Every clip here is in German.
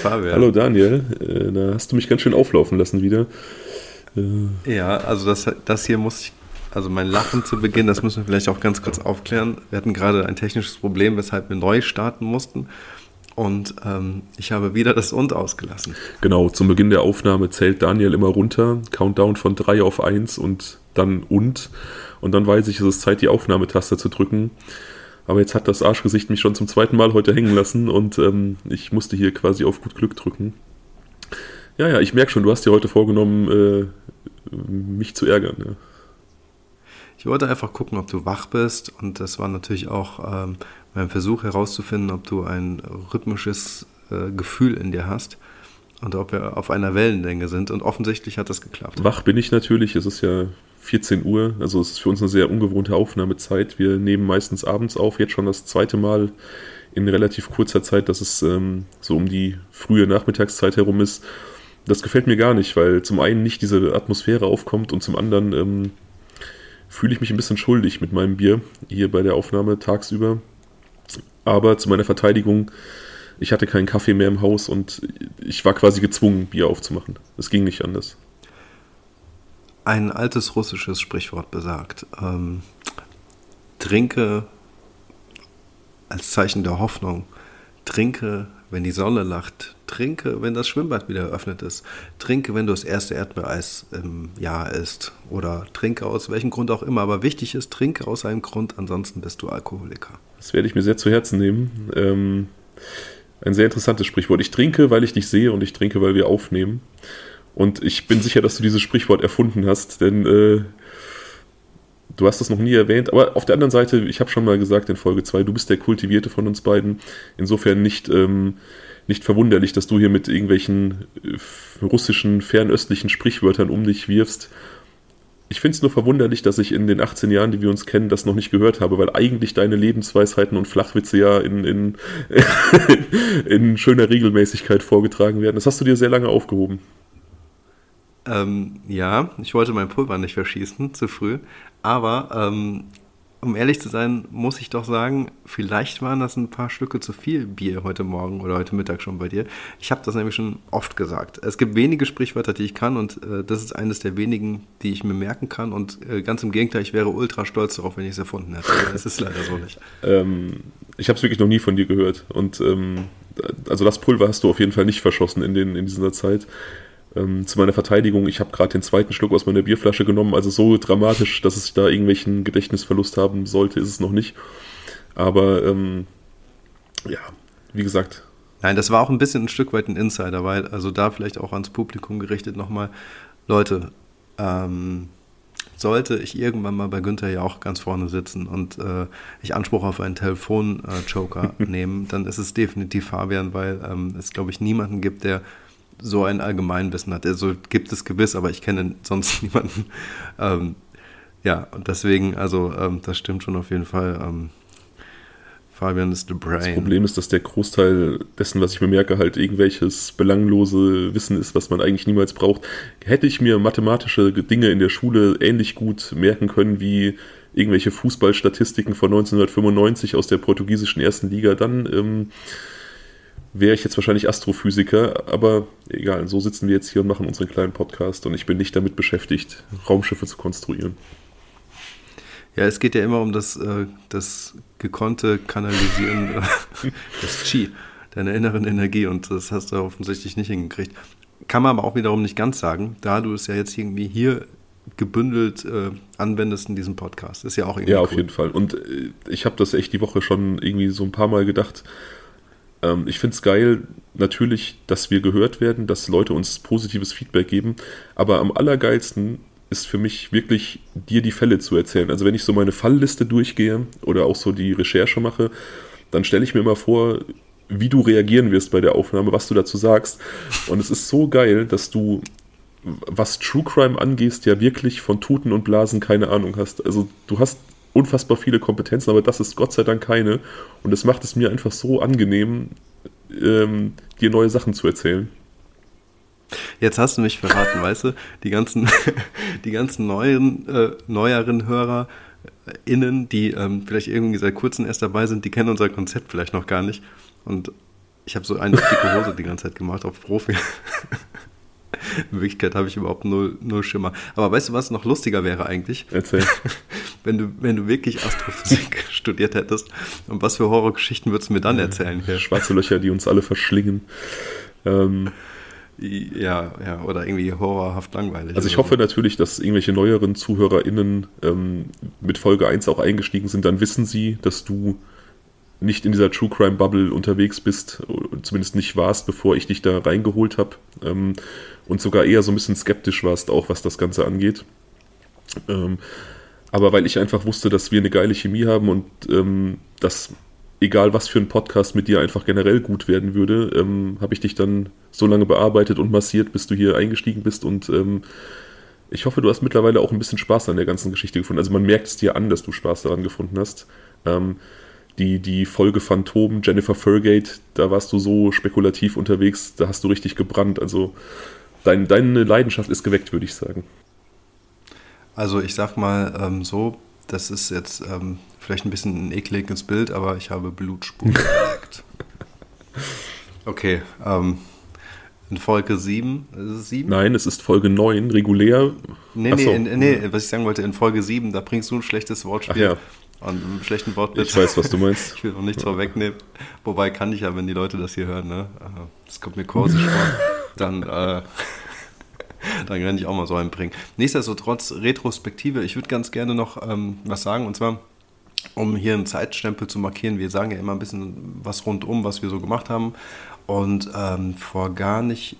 Fabian. Hallo Daniel, äh, da hast du mich ganz schön auflaufen lassen wieder. Äh. Ja, also das, das hier muss ich, also mein Lachen zu Beginn, das müssen wir vielleicht auch ganz kurz aufklären. Wir hatten gerade ein technisches Problem, weshalb wir neu starten mussten. Und ähm, ich habe wieder das Und ausgelassen. Genau, zum Beginn der Aufnahme zählt Daniel immer runter, Countdown von 3 auf 1 und dann Und. Und dann weiß ich, es ist Zeit, die Aufnahmetaste zu drücken. Aber jetzt hat das Arschgesicht mich schon zum zweiten Mal heute hängen lassen und ähm, ich musste hier quasi auf gut Glück drücken. Ja, ja, ich merke schon, du hast dir heute vorgenommen, äh, mich zu ärgern. Ja. Ich wollte einfach gucken, ob du wach bist und das war natürlich auch ähm, mein Versuch herauszufinden, ob du ein rhythmisches äh, Gefühl in dir hast und ob wir auf einer Wellenlänge sind und offensichtlich hat das geklappt. Wach bin ich natürlich, es ist ja 14 Uhr, also es ist für uns eine sehr ungewohnte Aufnahmezeit. Wir nehmen meistens abends auf, jetzt schon das zweite Mal in relativ kurzer Zeit, dass es ähm, so um die frühe Nachmittagszeit herum ist. Das gefällt mir gar nicht, weil zum einen nicht diese Atmosphäre aufkommt und zum anderen ähm, fühle ich mich ein bisschen schuldig mit meinem Bier hier bei der Aufnahme tagsüber. Aber zu meiner Verteidigung, ich hatte keinen Kaffee mehr im Haus und ich war quasi gezwungen, Bier aufzumachen. Es ging nicht anders. Ein altes russisches Sprichwort besagt, ähm, trinke als Zeichen der Hoffnung, trinke, wenn die Sonne lacht, trinke, wenn das Schwimmbad wieder eröffnet ist, trinke, wenn du das erste Erdbeereis im Jahr isst oder trinke aus welchem Grund auch immer. Aber wichtig ist, trinke aus einem Grund, ansonsten bist du Alkoholiker. Das werde ich mir sehr zu Herzen nehmen. Ähm, ein sehr interessantes Sprichwort. Ich trinke, weil ich dich sehe und ich trinke, weil wir aufnehmen. Und ich bin sicher, dass du dieses Sprichwort erfunden hast, denn äh, du hast das noch nie erwähnt. Aber auf der anderen Seite, ich habe schon mal gesagt in Folge 2, du bist der Kultivierte von uns beiden. Insofern nicht, ähm, nicht verwunderlich, dass du hier mit irgendwelchen äh, russischen, fernöstlichen Sprichwörtern um dich wirfst. Ich finde es nur verwunderlich, dass ich in den 18 Jahren, die wir uns kennen, das noch nicht gehört habe, weil eigentlich deine Lebensweisheiten und Flachwitze ja in, in, in schöner Regelmäßigkeit vorgetragen werden. Das hast du dir sehr lange aufgehoben. Ähm, ja, ich wollte mein Pulver nicht verschießen, zu früh. Aber ähm, um ehrlich zu sein, muss ich doch sagen, vielleicht waren das ein paar Stücke zu viel Bier heute Morgen oder heute Mittag schon bei dir. Ich habe das nämlich schon oft gesagt. Es gibt wenige Sprichwörter, die ich kann und äh, das ist eines der wenigen, die ich mir merken kann. Und äh, ganz im Gegenteil, ich wäre ultra stolz darauf, wenn ich es erfunden hätte. Es ist leider so nicht. Ähm, ich habe es wirklich noch nie von dir gehört. Und ähm, also das Pulver hast du auf jeden Fall nicht verschossen in, den, in dieser Zeit. Ähm, zu meiner Verteidigung, ich habe gerade den zweiten Schluck aus meiner Bierflasche genommen, also so dramatisch, dass es da irgendwelchen Gedächtnisverlust haben sollte, ist es noch nicht. Aber ähm, ja, wie gesagt. Nein, das war auch ein bisschen ein Stück weit ein Insider, weil, also da vielleicht auch ans Publikum gerichtet nochmal, Leute, ähm, sollte ich irgendwann mal bei Günther ja auch ganz vorne sitzen und äh, ich Anspruch auf einen Telefon-Joker äh, nehmen, dann ist es definitiv Fabian, weil ähm, es, glaube ich, niemanden gibt, der so ein Allgemeinwissen hat. Also gibt es gewiss, aber ich kenne sonst niemanden. Ähm, ja, und deswegen, also ähm, das stimmt schon auf jeden Fall. Ähm, Fabian ist the brain. Das Problem ist, dass der Großteil dessen, was ich mir merke, halt irgendwelches belanglose Wissen ist, was man eigentlich niemals braucht. Hätte ich mir mathematische Dinge in der Schule ähnlich gut merken können wie irgendwelche Fußballstatistiken von 1995 aus der portugiesischen ersten Liga, dann ähm, wäre ich jetzt wahrscheinlich Astrophysiker, aber egal, so sitzen wir jetzt hier und machen unseren kleinen Podcast und ich bin nicht damit beschäftigt, Raumschiffe zu konstruieren. Ja, es geht ja immer um das, äh, das gekonnte Kanalisieren, das Chi, deiner inneren Energie und das hast du offensichtlich nicht hingekriegt. Kann man aber auch wiederum nicht ganz sagen, da du es ja jetzt irgendwie hier gebündelt äh, anwendest in diesem Podcast. Ist ja auch irgendwie Ja, auf cool. jeden Fall. Und äh, ich habe das echt die Woche schon irgendwie so ein paar Mal gedacht, ähm, ich finde es geil, natürlich, dass wir gehört werden, dass Leute uns positives Feedback geben, aber am allergeilsten ist für mich wirklich, dir die Fälle zu erzählen. Also wenn ich so meine Fallliste durchgehe oder auch so die Recherche mache, dann stelle ich mir immer vor, wie du reagieren wirst bei der Aufnahme, was du dazu sagst. Und es ist so geil, dass du, was True Crime angehst, ja wirklich von Tuten und Blasen keine Ahnung hast. Also du hast unfassbar viele Kompetenzen, aber das ist Gott sei Dank keine. Und es macht es mir einfach so angenehm, ähm, dir neue Sachen zu erzählen. Jetzt hast du mich verraten, weißt du? Die ganzen, die ganzen neuen, äh, neueren Hörer innen, die ähm, vielleicht irgendwie seit kurzem erst dabei sind, die kennen unser Konzept vielleicht noch gar nicht. Und ich habe so eine dicke Hose die ganze Zeit gemacht auf Profi. In Wirklichkeit habe ich überhaupt null, null Schimmer. Aber weißt du, was noch lustiger wäre eigentlich? Erzähl. Wenn du, wenn du wirklich Astrophysik studiert hättest. Und was für Horrorgeschichten würdest du mir dann erzählen hier? Schwarze Löcher, die uns alle verschlingen. Ähm, ja, ja, oder irgendwie horrorhaft langweilig. Also ich hoffe natürlich, dass irgendwelche neueren ZuhörerInnen ähm, mit Folge 1 auch eingestiegen sind, dann wissen sie, dass du nicht in dieser True Crime Bubble unterwegs bist, zumindest nicht warst, bevor ich dich da reingeholt habe ähm, und sogar eher so ein bisschen skeptisch warst, auch was das Ganze angeht. Ähm, aber weil ich einfach wusste, dass wir eine geile Chemie haben und ähm, dass egal was für ein Podcast mit dir einfach generell gut werden würde, ähm, habe ich dich dann so lange bearbeitet und massiert, bis du hier eingestiegen bist und ähm, ich hoffe, du hast mittlerweile auch ein bisschen Spaß an der ganzen Geschichte gefunden. Also man merkt es dir an, dass du Spaß daran gefunden hast. Ähm, die, die Folge Phantom, Jennifer Fergate, da warst du so spekulativ unterwegs, da hast du richtig gebrannt. Also dein, deine Leidenschaft ist geweckt, würde ich sagen. Also ich sag mal ähm, so, das ist jetzt ähm, vielleicht ein bisschen ein ekliges Bild, aber ich habe Blutspuren entdeckt. Okay, ähm, in Folge 7, ist es 7? Nein, es ist Folge 9, regulär. Nee, nee, in, nee, was ich sagen wollte, in Folge 7, da bringst du ein schlechtes Wortspiel. Ja. Und einen schlechten Wortwitz. Ich weiß, was du meinst. ich will noch nichts vorwegnehmen. Wobei kann ich ja, wenn die Leute das hier hören, ne? Äh, das kommt mir kursisch vor. Dann, äh, dann kann ich auch mal so einen bringen. Nichtsdestotrotz, Retrospektive, ich würde ganz gerne noch ähm, was sagen. Und zwar, um hier einen Zeitstempel zu markieren, wir sagen ja immer ein bisschen was rundum, was wir so gemacht haben. Und ähm, vor gar nicht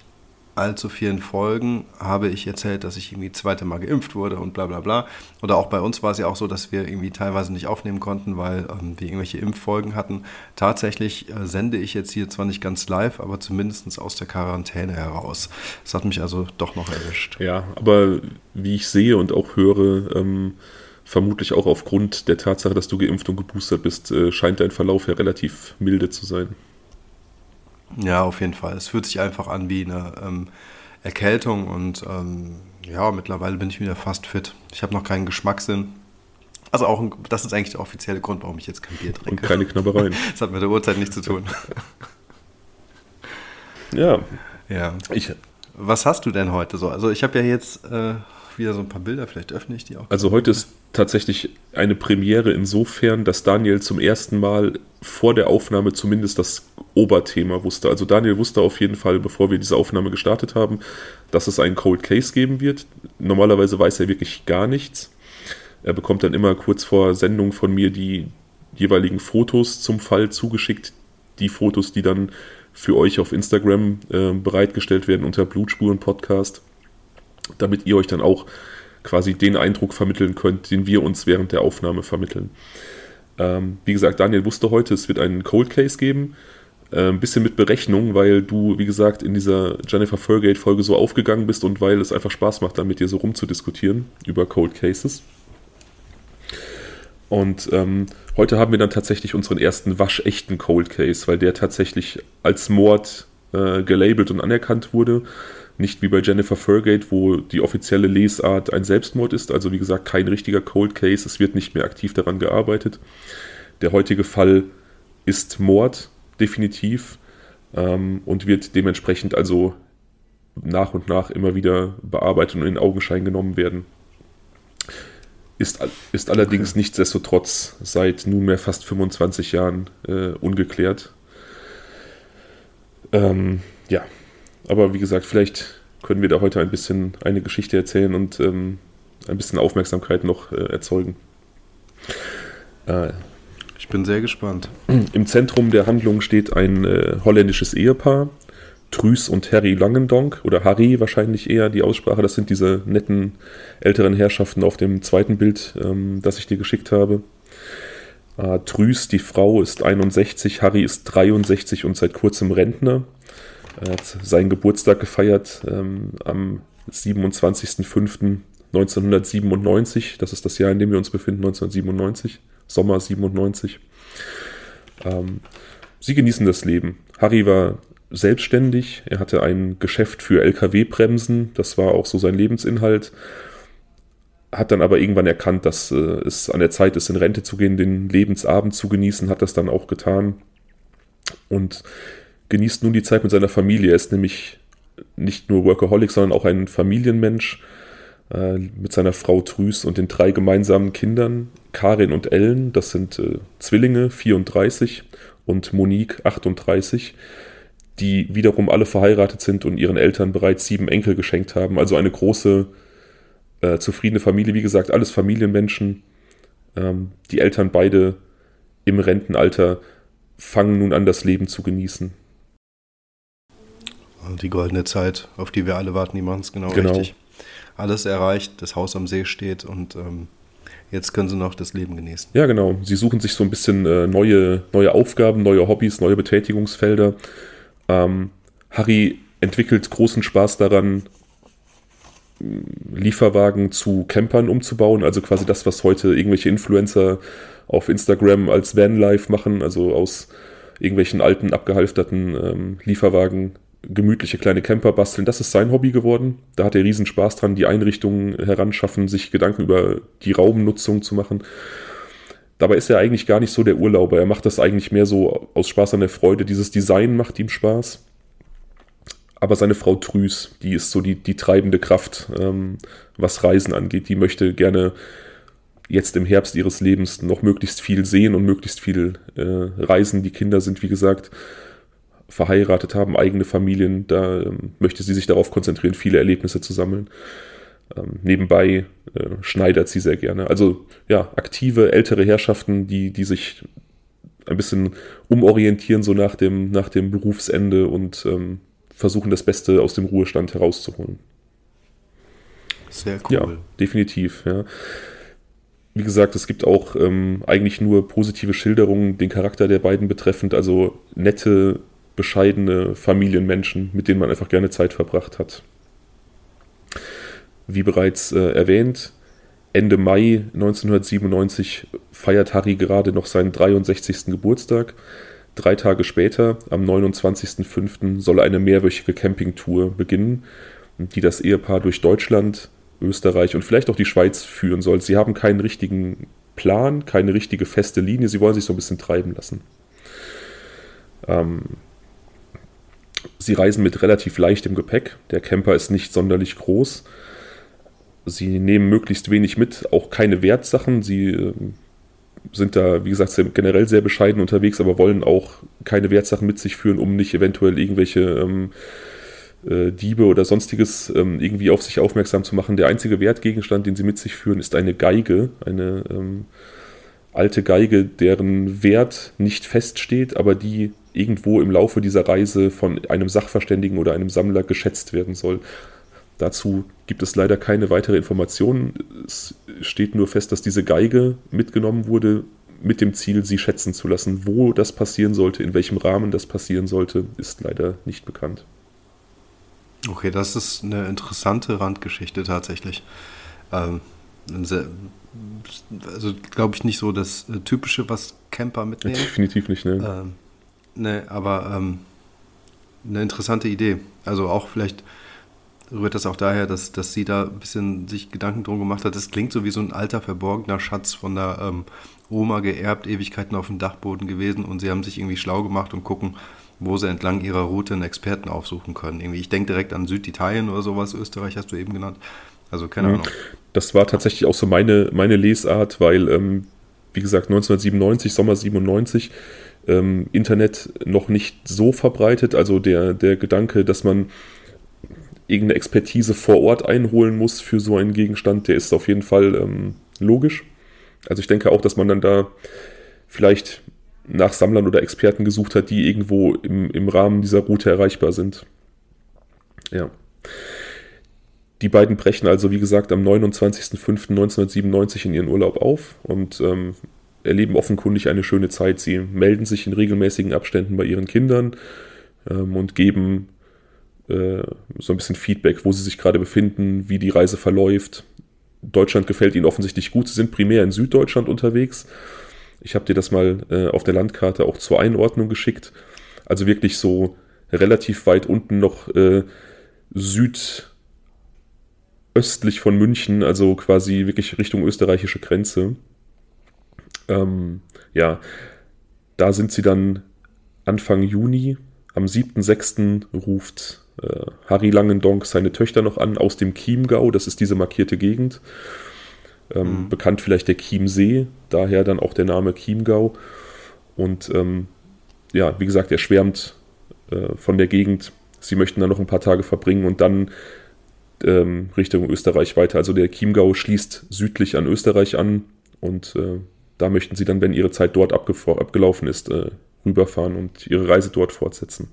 allzu vielen Folgen habe ich erzählt, dass ich irgendwie zweite Mal geimpft wurde und bla bla bla. Oder auch bei uns war es ja auch so, dass wir irgendwie teilweise nicht aufnehmen konnten, weil ähm, wir irgendwelche Impffolgen hatten. Tatsächlich äh, sende ich jetzt hier zwar nicht ganz live, aber zumindest aus der Quarantäne heraus. Das hat mich also doch noch erwischt. Ja, aber wie ich sehe und auch höre, ähm, vermutlich auch aufgrund der Tatsache, dass du geimpft und geboostert bist, äh, scheint dein Verlauf ja relativ milde zu sein. Ja, auf jeden Fall. Es fühlt sich einfach an wie eine ähm, Erkältung und ähm, ja, mittlerweile bin ich wieder fast fit. Ich habe noch keinen Geschmackssinn. Also auch, ein, das ist eigentlich der offizielle Grund, warum ich jetzt kein Bier trinke. Und keine Knabbereien. das hat mit der Uhrzeit nichts zu tun. ja. Ja. Ich, Was hast du denn heute so? Also ich habe ja jetzt äh, wieder so ein paar Bilder, vielleicht öffne ich die auch. Also heute ist tatsächlich eine Premiere insofern, dass Daniel zum ersten Mal vor der Aufnahme zumindest das Oberthema wusste. Also Daniel wusste auf jeden Fall, bevor wir diese Aufnahme gestartet haben, dass es einen Cold Case geben wird. Normalerweise weiß er wirklich gar nichts. Er bekommt dann immer kurz vor Sendung von mir die jeweiligen Fotos zum Fall zugeschickt. Die Fotos, die dann für euch auf Instagram äh, bereitgestellt werden unter Blutspuren Podcast, damit ihr euch dann auch quasi den Eindruck vermitteln könnt, den wir uns während der Aufnahme vermitteln. Ähm, wie gesagt, Daniel wusste heute, es wird einen Cold Case geben. Äh, ein bisschen mit Berechnung, weil du, wie gesagt, in dieser Jennifer Fergate-Folge so aufgegangen bist und weil es einfach Spaß macht, dann mit dir so rumzudiskutieren über Cold Cases. Und ähm, heute haben wir dann tatsächlich unseren ersten waschechten Cold Case, weil der tatsächlich als Mord äh, gelabelt und anerkannt wurde. Nicht wie bei Jennifer Fergate, wo die offizielle Lesart ein Selbstmord ist. Also wie gesagt, kein richtiger Cold Case. Es wird nicht mehr aktiv daran gearbeitet. Der heutige Fall ist Mord, definitiv. Ähm, und wird dementsprechend also nach und nach immer wieder bearbeitet und in Augenschein genommen werden. Ist, ist allerdings okay. nichtsdestotrotz seit nunmehr fast 25 Jahren äh, ungeklärt. Ähm, ja, aber wie gesagt, vielleicht können wir da heute ein bisschen eine Geschichte erzählen und ähm, ein bisschen Aufmerksamkeit noch äh, erzeugen. Äh, ich bin sehr gespannt. Im Zentrum der Handlung steht ein äh, holländisches Ehepaar, Trüs und Harry Langendonk, oder Harry wahrscheinlich eher die Aussprache. Das sind diese netten älteren Herrschaften auf dem zweiten Bild, ähm, das ich dir geschickt habe. Äh, Trüs, die Frau, ist 61, Harry ist 63 und seit kurzem Rentner. Er hat seinen Geburtstag gefeiert ähm, am 27.05.1997. Das ist das Jahr, in dem wir uns befinden, 1997. Sommer 97. Ähm, sie genießen das Leben. Harry war selbstständig. Er hatte ein Geschäft für LKW-Bremsen. Das war auch so sein Lebensinhalt. Hat dann aber irgendwann erkannt, dass äh, es an der Zeit ist, in Rente zu gehen, den Lebensabend zu genießen, hat das dann auch getan. Und genießt nun die Zeit mit seiner Familie. Er ist nämlich nicht nur Workaholic, sondern auch ein Familienmensch äh, mit seiner Frau Trüß und den drei gemeinsamen Kindern, Karin und Ellen, das sind äh, Zwillinge, 34, und Monique, 38, die wiederum alle verheiratet sind und ihren Eltern bereits sieben Enkel geschenkt haben. Also eine große, äh, zufriedene Familie. Wie gesagt, alles Familienmenschen. Ähm, die Eltern beide im Rentenalter fangen nun an, das Leben zu genießen. Die goldene Zeit, auf die wir alle warten, die machen es genau, genau, richtig. Alles erreicht, das Haus am See steht und ähm, jetzt können sie noch das Leben genießen. Ja, genau. Sie suchen sich so ein bisschen äh, neue, neue Aufgaben, neue Hobbys, neue Betätigungsfelder. Ähm, Harry entwickelt großen Spaß daran, Lieferwagen zu Campern umzubauen, also quasi das, was heute irgendwelche Influencer auf Instagram als Vanlife machen, also aus irgendwelchen alten, abgehalfterten ähm, Lieferwagen gemütliche kleine Camper basteln. Das ist sein Hobby geworden. Da hat er riesen Spaß dran, die Einrichtungen heranschaffen, sich Gedanken über die Raumnutzung zu machen. Dabei ist er eigentlich gar nicht so der Urlauber. Er macht das eigentlich mehr so aus Spaß an der Freude. Dieses Design macht ihm Spaß. Aber seine Frau Trüß, die ist so die, die treibende Kraft, ähm, was Reisen angeht. Die möchte gerne jetzt im Herbst ihres Lebens noch möglichst viel sehen und möglichst viel äh, reisen. Die Kinder sind, wie gesagt, verheiratet haben, eigene Familien. Da ähm, möchte sie sich darauf konzentrieren, viele Erlebnisse zu sammeln. Ähm, nebenbei äh, schneidert sie sehr gerne. Also ja, aktive ältere Herrschaften, die, die sich ein bisschen umorientieren, so nach dem, nach dem Berufsende und ähm, versuchen, das Beste aus dem Ruhestand herauszuholen. Sehr cool. Ja, definitiv, ja. Wie gesagt, es gibt auch ähm, eigentlich nur positive Schilderungen, den Charakter der beiden betreffend, also nette, bescheidene Familienmenschen, mit denen man einfach gerne Zeit verbracht hat. Wie bereits äh, erwähnt, Ende Mai 1997 feiert Harry gerade noch seinen 63. Geburtstag. Drei Tage später, am 29.05., soll eine mehrwöchige Campingtour beginnen, die das Ehepaar durch Deutschland, Österreich und vielleicht auch die Schweiz führen soll. Sie haben keinen richtigen Plan, keine richtige feste Linie, sie wollen sich so ein bisschen treiben lassen. Ähm, sie reisen mit relativ leichtem Gepäck, der Camper ist nicht sonderlich groß. Sie nehmen möglichst wenig mit, auch keine Wertsachen. Sie äh, sind da, wie gesagt, generell sehr bescheiden unterwegs, aber wollen auch keine Wertsachen mit sich führen, um nicht eventuell irgendwelche ähm, äh, Diebe oder sonstiges ähm, irgendwie auf sich aufmerksam zu machen. Der einzige Wertgegenstand, den sie mit sich führen, ist eine Geige, eine ähm, alte Geige, deren Wert nicht feststeht, aber die irgendwo im Laufe dieser Reise von einem Sachverständigen oder einem Sammler geschätzt werden soll. Dazu gibt es leider keine weitere Informationen. Es steht nur fest, dass diese Geige mitgenommen wurde mit dem Ziel, sie schätzen zu lassen. Wo das passieren sollte, in welchem Rahmen das passieren sollte, ist leider nicht bekannt. Okay, das ist eine interessante Randgeschichte tatsächlich. Ähm, also glaube ich nicht so das äh, Typische, was Camper mitnehmen. Definitiv nicht, ne? Ähm, ne, aber ähm, eine interessante Idee. Also auch vielleicht rührt das auch daher, dass, dass sie da ein bisschen sich Gedanken drum gemacht hat. Das klingt so wie so ein alter, verborgener Schatz von der ähm, Oma geerbt, Ewigkeiten auf dem Dachboden gewesen und sie haben sich irgendwie schlau gemacht und gucken, wo sie entlang ihrer Route einen Experten aufsuchen können. Irgendwie, ich denke direkt an Süditalien oder sowas, Österreich hast du eben genannt. Also keine mhm. Ahnung. Das war tatsächlich auch so meine, meine Lesart, weil, ähm, wie gesagt, 1997, Sommer 97, ähm, Internet noch nicht so verbreitet. Also der, der Gedanke, dass man irgendeine Expertise vor Ort einholen muss für so einen Gegenstand, der ist auf jeden Fall ähm, logisch. Also ich denke auch, dass man dann da vielleicht nach Sammlern oder Experten gesucht hat, die irgendwo im, im Rahmen dieser Route erreichbar sind. Ja. Die beiden brechen also, wie gesagt, am 29.05.1997 in ihren Urlaub auf und ähm, erleben offenkundig eine schöne Zeit. Sie melden sich in regelmäßigen Abständen bei ihren Kindern ähm, und geben äh, so ein bisschen Feedback, wo sie sich gerade befinden, wie die Reise verläuft. Deutschland gefällt ihnen offensichtlich gut. Sie sind primär in Süddeutschland unterwegs. Ich habe dir das mal äh, auf der Landkarte auch zur Einordnung geschickt. Also wirklich so relativ weit unten noch äh, südöstlich von München, also quasi wirklich Richtung österreichische Grenze. Ähm, ja, da sind sie dann Anfang Juni am 7.6. ruft äh, Harry Langendonk seine Töchter noch an aus dem Chiemgau, das ist diese markierte Gegend. Ähm, mhm. Bekannt vielleicht der Chiemsee, daher dann auch der Name Chiemgau. Und ähm, ja, wie gesagt, er schwärmt äh, von der Gegend. Sie möchten da noch ein paar Tage verbringen und dann ähm, Richtung Österreich weiter. Also der Chiemgau schließt südlich an Österreich an und äh, da möchten sie dann, wenn ihre Zeit dort abgelaufen ist, äh, rüberfahren und ihre Reise dort fortsetzen.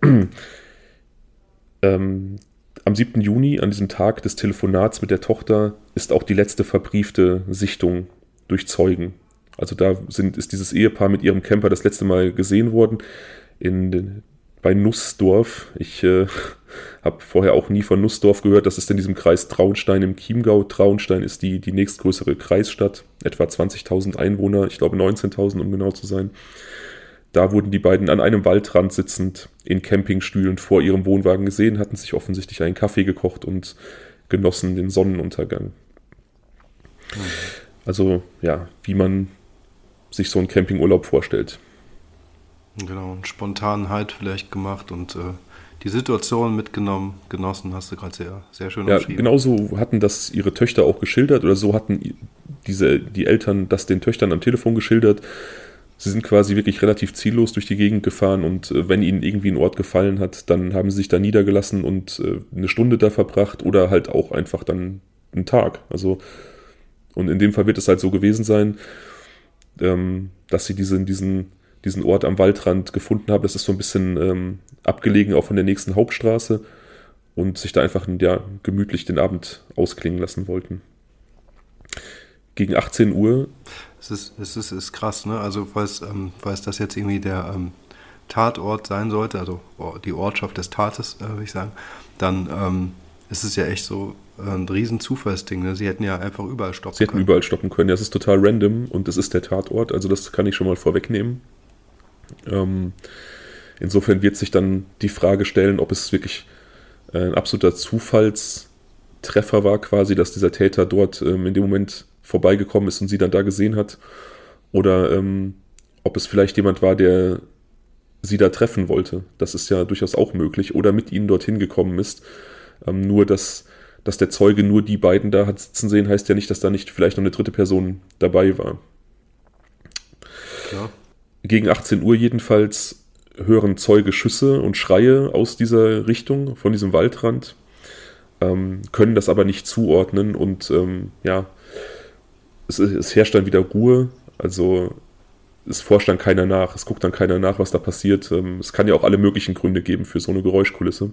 ähm, am 7. Juni, an diesem Tag des Telefonats mit der Tochter, ist auch die letzte verbriefte Sichtung durch Zeugen. Also da sind, ist dieses Ehepaar mit ihrem Camper das letzte Mal gesehen worden in, bei Nussdorf. Ich äh, habe vorher auch nie von Nussdorf gehört. Das ist in diesem Kreis Traunstein im Chiemgau. Traunstein ist die, die nächstgrößere Kreisstadt, etwa 20.000 Einwohner, ich glaube 19.000 um genau zu sein. Da wurden die beiden an einem Waldrand sitzend in Campingstühlen vor ihrem Wohnwagen gesehen, hatten sich offensichtlich einen Kaffee gekocht und genossen den Sonnenuntergang. Also ja, wie man sich so einen Campingurlaub vorstellt. Genau, einen spontanen Halt vielleicht gemacht und äh, die Situation mitgenommen, genossen, hast du gerade sehr, sehr schön ja, Genauso hatten das ihre Töchter auch geschildert oder so hatten diese, die Eltern das den Töchtern am Telefon geschildert sie sind quasi wirklich relativ ziellos durch die Gegend gefahren und äh, wenn ihnen irgendwie ein Ort gefallen hat, dann haben sie sich da niedergelassen und äh, eine Stunde da verbracht oder halt auch einfach dann einen Tag. Also, und in dem Fall wird es halt so gewesen sein, ähm, dass sie diesen, diesen, diesen Ort am Waldrand gefunden haben. Das ist so ein bisschen ähm, abgelegen auch von der nächsten Hauptstraße und sich da einfach ja, gemütlich den Abend ausklingen lassen wollten. Gegen 18 Uhr es ist, es ist, ist krass, ne? Also, falls, ähm, falls das jetzt irgendwie der ähm, Tatort sein sollte, also die Ortschaft des Tates, äh, würde ich sagen, dann ähm, ist es ja echt so äh, ein riesen Zufallsding. Ne? Sie hätten ja einfach überall stoppen können. Sie hätten können. überall stoppen können. Ja, es ist total random und es ist der Tatort, also das kann ich schon mal vorwegnehmen. Ähm, insofern wird sich dann die Frage stellen, ob es wirklich äh, ein absoluter Zufallstreffer war, quasi, dass dieser Täter dort ähm, in dem Moment vorbeigekommen ist und sie dann da gesehen hat. Oder ähm, ob es vielleicht jemand war, der sie da treffen wollte. Das ist ja durchaus auch möglich. Oder mit ihnen dorthin gekommen ist. Ähm, nur, dass, dass der Zeuge nur die beiden da hat sitzen sehen, heißt ja nicht, dass da nicht vielleicht noch eine dritte Person dabei war. Ja. Gegen 18 Uhr jedenfalls hören Zeuge Schüsse und Schreie aus dieser Richtung, von diesem Waldrand, ähm, können das aber nicht zuordnen und ähm, ja, es, es herrscht dann wieder Ruhe. Also es forscht dann keiner nach, es guckt dann keiner nach, was da passiert. Ähm, es kann ja auch alle möglichen Gründe geben für so eine Geräuschkulisse.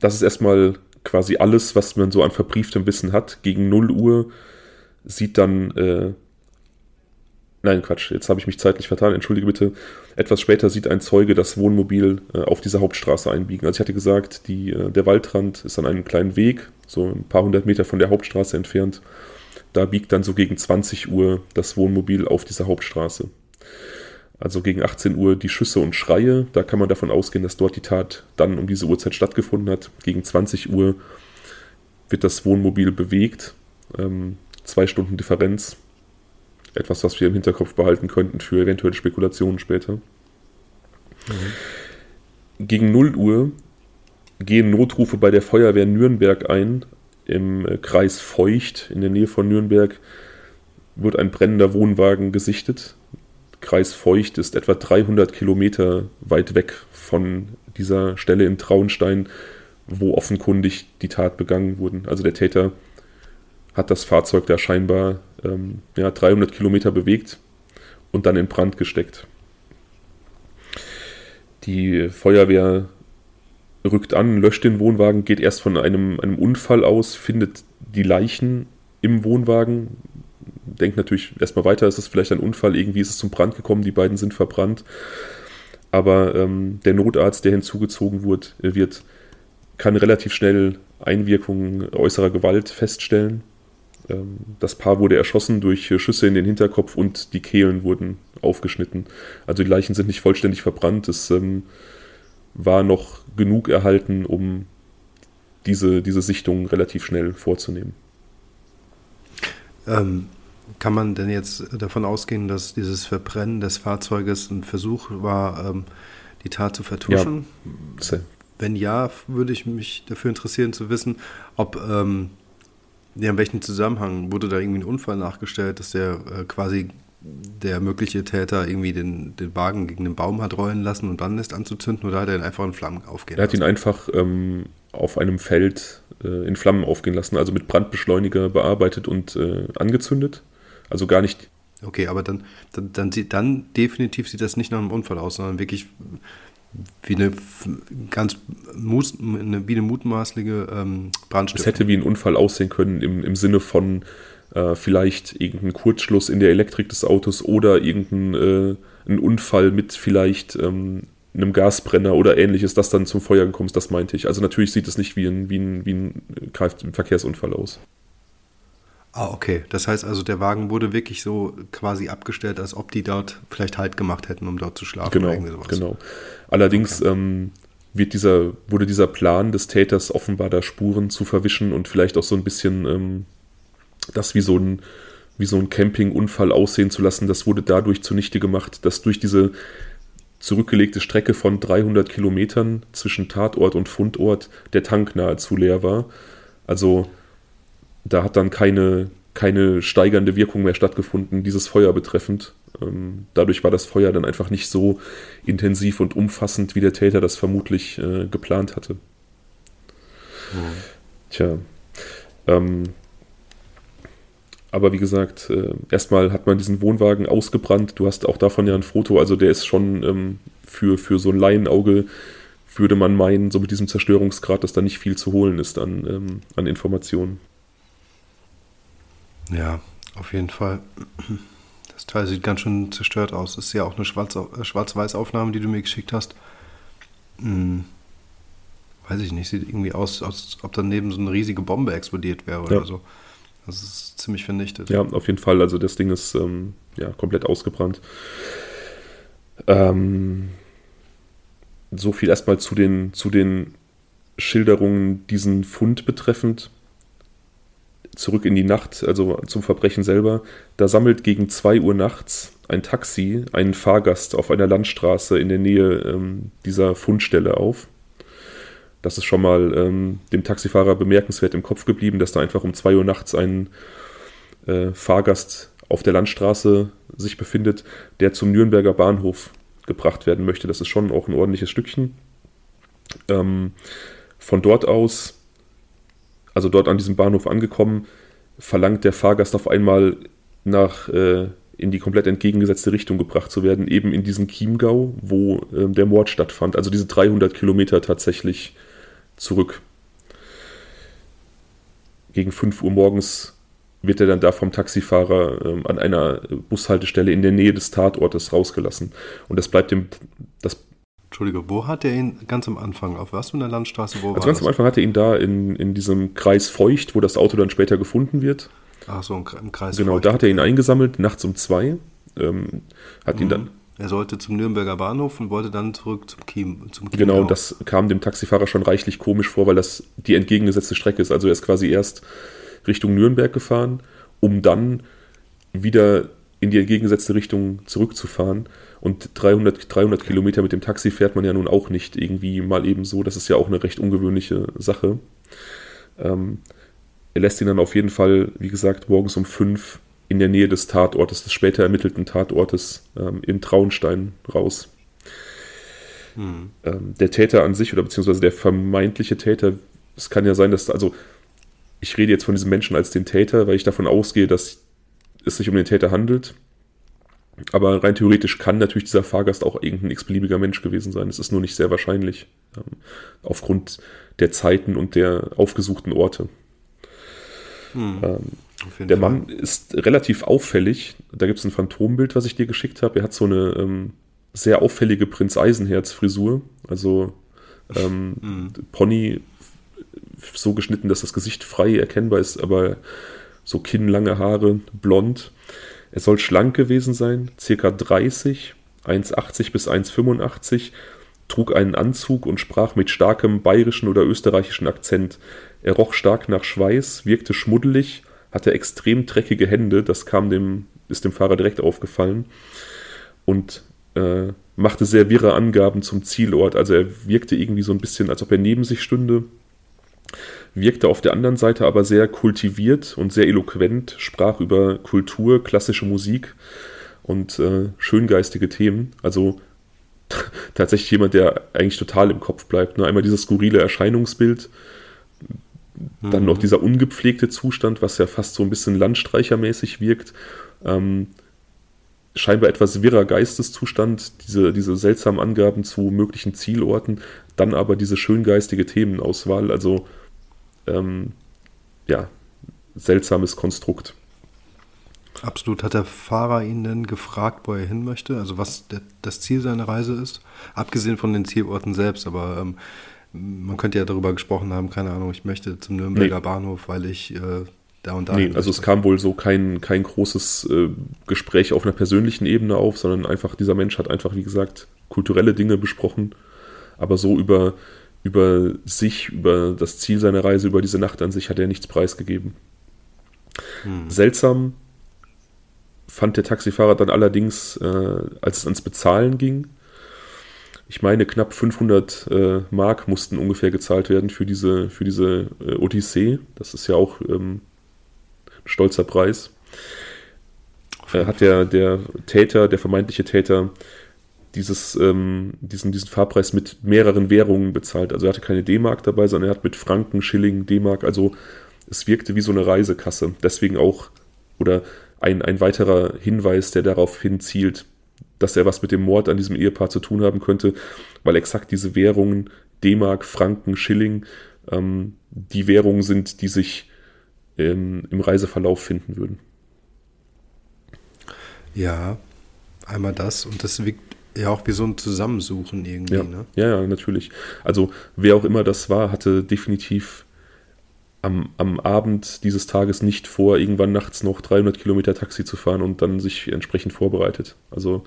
Das ist erstmal quasi alles, was man so an verbrieftem Wissen hat. Gegen 0 Uhr sieht dann, äh, nein Quatsch, jetzt habe ich mich zeitlich vertan, entschuldige bitte. Etwas später sieht ein Zeuge das Wohnmobil äh, auf dieser Hauptstraße einbiegen. Also ich hatte gesagt, die, äh, der Waldrand ist an einem kleinen Weg, so ein paar hundert Meter von der Hauptstraße entfernt. Da biegt dann so gegen 20 Uhr das Wohnmobil auf dieser Hauptstraße. Also gegen 18 Uhr die Schüsse und Schreie. Da kann man davon ausgehen, dass dort die Tat dann um diese Uhrzeit stattgefunden hat. Gegen 20 Uhr wird das Wohnmobil bewegt. Ähm, zwei Stunden Differenz. Etwas, was wir im Hinterkopf behalten könnten für eventuelle Spekulationen später. Mhm. Gegen 0 Uhr gehen Notrufe bei der Feuerwehr Nürnberg ein. Im äh, Kreis Feucht in der Nähe von Nürnberg wird ein brennender Wohnwagen gesichtet. Kreis Feucht ist etwa 300 Kilometer weit weg von dieser Stelle in Traunstein, wo offenkundig die Tat begangen wurde. Also der Täter hat das Fahrzeug da scheinbar ähm, ja, 300 Kilometer bewegt und dann in Brand gesteckt. Die Feuerwehr rückt an, löscht den Wohnwagen, geht erst von einem, einem Unfall aus, findet die Leichen im Wohnwagen, denkt natürlich erstmal weiter, ist es vielleicht ein Unfall, irgendwie ist es zum Brand gekommen, die beiden sind verbrannt. Aber ähm, der Notarzt, der hinzugezogen wird, wird, kann relativ schnell Einwirkungen äußerer Gewalt feststellen. Ähm, das Paar wurde erschossen durch Schüsse in den Hinterkopf und die Kehlen wurden aufgeschnitten. Also die Leichen sind nicht vollständig verbrannt. Es ähm, war noch genug erhalten, um diese, diese Sichtung relativ schnell vorzunehmen. Ähm, kann man denn jetzt davon ausgehen, dass dieses Verbrennen des Fahrzeuges ein Versuch war, ähm, die Tat zu vertuschen? Ja. Wenn ja, würde ich mich dafür interessieren zu wissen, ob ähm, ja, in welchem Zusammenhang wurde da irgendwie ein Unfall nachgestellt, dass der äh, quasi der mögliche Täter irgendwie den, den Wagen gegen den Baum hat rollen lassen und dann ist anzuzünden oder hat er ihn einfach in Flammen aufgehen lassen? Er hat ihn einfach ähm, auf einem Feld äh, in Flammen aufgehen lassen, also mit Brandbeschleuniger bearbeitet und äh, angezündet. Also gar nicht. Okay, aber dann, dann, dann, sieht, dann definitiv sieht das nicht nach einem Unfall aus, sondern wirklich wie eine ganz eine, wie eine mutmaßliche ähm, Brandstiftung. Es hätte wie ein Unfall aussehen können im, im Sinne von äh, vielleicht irgendein Kurzschluss in der Elektrik des Autos oder irgendein äh, ein Unfall mit vielleicht ähm, einem Gasbrenner oder ähnliches, das dann zum Feuer gekommen ist, das meinte ich. Also natürlich sieht es nicht wie ein, wie ein, wie ein Verkehrsunfall aus. Ah, okay. Das heißt also, der Wagen wurde wirklich so quasi abgestellt, als ob die dort vielleicht Halt gemacht hätten, um dort zu schlafen genau, oder irgendwie sowas. Genau. Allerdings okay. ähm, wird dieser, wurde dieser Plan des Täters offenbar da Spuren zu verwischen und vielleicht auch so ein bisschen ähm, das wie so ein, wie so ein Campingunfall aussehen zu lassen, das wurde dadurch zunichte gemacht, dass durch diese zurückgelegte Strecke von 300 Kilometern zwischen Tatort und Fundort der Tank nahezu leer war. Also da hat dann keine, keine steigernde Wirkung mehr stattgefunden, dieses Feuer betreffend. Ähm, dadurch war das Feuer dann einfach nicht so intensiv und umfassend, wie der Täter das vermutlich äh, geplant hatte. Mhm. Tja. Ähm, aber wie gesagt, äh, erstmal hat man diesen Wohnwagen ausgebrannt. Du hast auch davon ja ein Foto, also der ist schon ähm, für, für so ein Laienauge, würde man meinen, so mit diesem Zerstörungsgrad, dass da nicht viel zu holen ist an, ähm, an Informationen. Ja, auf jeden Fall. Das Teil sieht ganz schön zerstört aus. Das ist ja auch eine äh, Schwarz-Weiß-Aufnahme, die du mir geschickt hast. Hm. Weiß ich nicht, sieht irgendwie aus, als ob daneben so eine riesige Bombe explodiert wäre ja. oder so. Das ist ziemlich vernichtet. Ja, auf jeden Fall. Also das Ding ist ähm, ja komplett ausgebrannt. Ähm, so viel erstmal zu den, zu den Schilderungen diesen Fund betreffend zurück in die Nacht, also zum Verbrechen selber. Da sammelt gegen 2 Uhr nachts ein Taxi einen Fahrgast auf einer Landstraße in der Nähe ähm, dieser Fundstelle auf. Das ist schon mal ähm, dem Taxifahrer bemerkenswert im Kopf geblieben, dass da einfach um 2 Uhr nachts ein äh, Fahrgast auf der Landstraße sich befindet, der zum Nürnberger Bahnhof gebracht werden möchte. Das ist schon auch ein ordentliches Stückchen. Ähm, von dort aus also dort an diesem Bahnhof angekommen, verlangt der Fahrgast auf einmal nach äh, in die komplett entgegengesetzte Richtung gebracht zu werden, eben in diesen Chiemgau, wo äh, der Mord stattfand. Also diese 300 Kilometer tatsächlich zurück. Gegen 5 Uhr morgens wird er dann da vom Taxifahrer äh, an einer Bushaltestelle in der Nähe des Tatortes rausgelassen. Und das bleibt dem, das Entschuldige, wo hat er ihn ganz am Anfang? Auf was für einer Landstraße? Wo also ganz das? am Anfang hat er ihn da in, in diesem Kreis Feucht, wo das Auto dann später gefunden wird. Ach so, im Kreis Genau, Feucht. da hat er ihn eingesammelt, nachts um zwei. Ähm, hat mhm. ihn dann. Er sollte zum Nürnberger Bahnhof und wollte dann zurück zum Kiem. Zum Kiem genau, das kam dem Taxifahrer schon reichlich komisch vor, weil das die entgegengesetzte Strecke ist. Also er ist quasi erst Richtung Nürnberg gefahren, um dann wieder in die entgegengesetzte Richtung zurückzufahren. Und 300, 300 Kilometer mit dem Taxi fährt man ja nun auch nicht irgendwie mal eben so. Das ist ja auch eine recht ungewöhnliche Sache. Ähm, er lässt ihn dann auf jeden Fall, wie gesagt, morgens um fünf in der Nähe des Tatortes, des später ermittelten Tatortes ähm, in Traunstein raus. Hm. Ähm, der Täter an sich oder beziehungsweise der vermeintliche Täter, es kann ja sein, dass, also ich rede jetzt von diesem Menschen als den Täter, weil ich davon ausgehe, dass es sich um den Täter handelt. Aber rein theoretisch kann natürlich dieser Fahrgast auch irgendein x-beliebiger Mensch gewesen sein. Es ist nur nicht sehr wahrscheinlich. Ähm, aufgrund der Zeiten und der aufgesuchten Orte. Hm, ähm, der Fall. Mann ist relativ auffällig. Da gibt es ein Phantombild, was ich dir geschickt habe. Er hat so eine ähm, sehr auffällige Prinz Eisenherz-Frisur. Also ähm, hm. Pony so geschnitten, dass das Gesicht frei erkennbar ist, aber so kinnlange Haare, blond. Er soll schlank gewesen sein, circa 30, 1,80 bis 1,85, trug einen Anzug und sprach mit starkem bayerischen oder österreichischen Akzent. Er roch stark nach Schweiß, wirkte schmuddelig, hatte extrem dreckige Hände, das kam dem, ist dem Fahrer direkt aufgefallen und äh, machte sehr wirre Angaben zum Zielort. Also er wirkte irgendwie so ein bisschen, als ob er neben sich stünde, wirkte auf der anderen Seite aber sehr kultiviert und sehr eloquent, sprach über Kultur, klassische Musik und äh, schöngeistige Themen. Also tatsächlich jemand, der eigentlich total im Kopf bleibt. Nur einmal dieses skurrile Erscheinungsbild, dann noch mhm. dieser ungepflegte Zustand, was ja fast so ein bisschen landstreichermäßig wirkt. Ähm, scheinbar etwas wirrer Geisteszustand, diese, diese seltsamen Angaben zu möglichen Zielorten, dann aber diese schöngeistige Themenauswahl. Also ähm, ja, seltsames Konstrukt. Absolut. Hat der Fahrer ihn denn gefragt, wo er hin möchte? Also was der, das Ziel seiner Reise ist? Abgesehen von den Zielorten selbst, aber ähm, man könnte ja darüber gesprochen haben, keine Ahnung, ich möchte zum Nürnberger nee. Bahnhof, weil ich äh, da und da. Nee, also es kam wohl so kein, kein großes äh, Gespräch auf einer persönlichen Ebene auf, sondern einfach, dieser Mensch hat einfach, wie gesagt, kulturelle Dinge besprochen, aber so über über sich, über das Ziel seiner Reise, über diese Nacht an sich hat er nichts preisgegeben. Hm. Seltsam fand der Taxifahrer dann allerdings, äh, als es ans Bezahlen ging, ich meine, knapp 500 äh, Mark mussten ungefähr gezahlt werden für diese, für diese äh, Odyssee. Das ist ja auch ähm, ein stolzer Preis. Äh, hat der, der Täter, der vermeintliche Täter, dieses, ähm, diesen, diesen Fahrpreis mit mehreren Währungen bezahlt. Also er hatte keine D-Mark dabei, sondern er hat mit Franken, Schilling, D-Mark, also es wirkte wie so eine Reisekasse. Deswegen auch, oder ein, ein weiterer Hinweis, der darauf hinzielt, dass er was mit dem Mord an diesem Ehepaar zu tun haben könnte, weil exakt diese Währungen, D-Mark, Franken, Schilling, ähm, die Währungen sind, die sich ähm, im Reiseverlauf finden würden. Ja, einmal das und das wirkt ja, auch wie so ein Zusammensuchen irgendwie, ja. ne? Ja, ja, natürlich. Also, wer auch immer das war, hatte definitiv am, am Abend dieses Tages nicht vor, irgendwann nachts noch 300 Kilometer Taxi zu fahren und dann sich entsprechend vorbereitet. Also,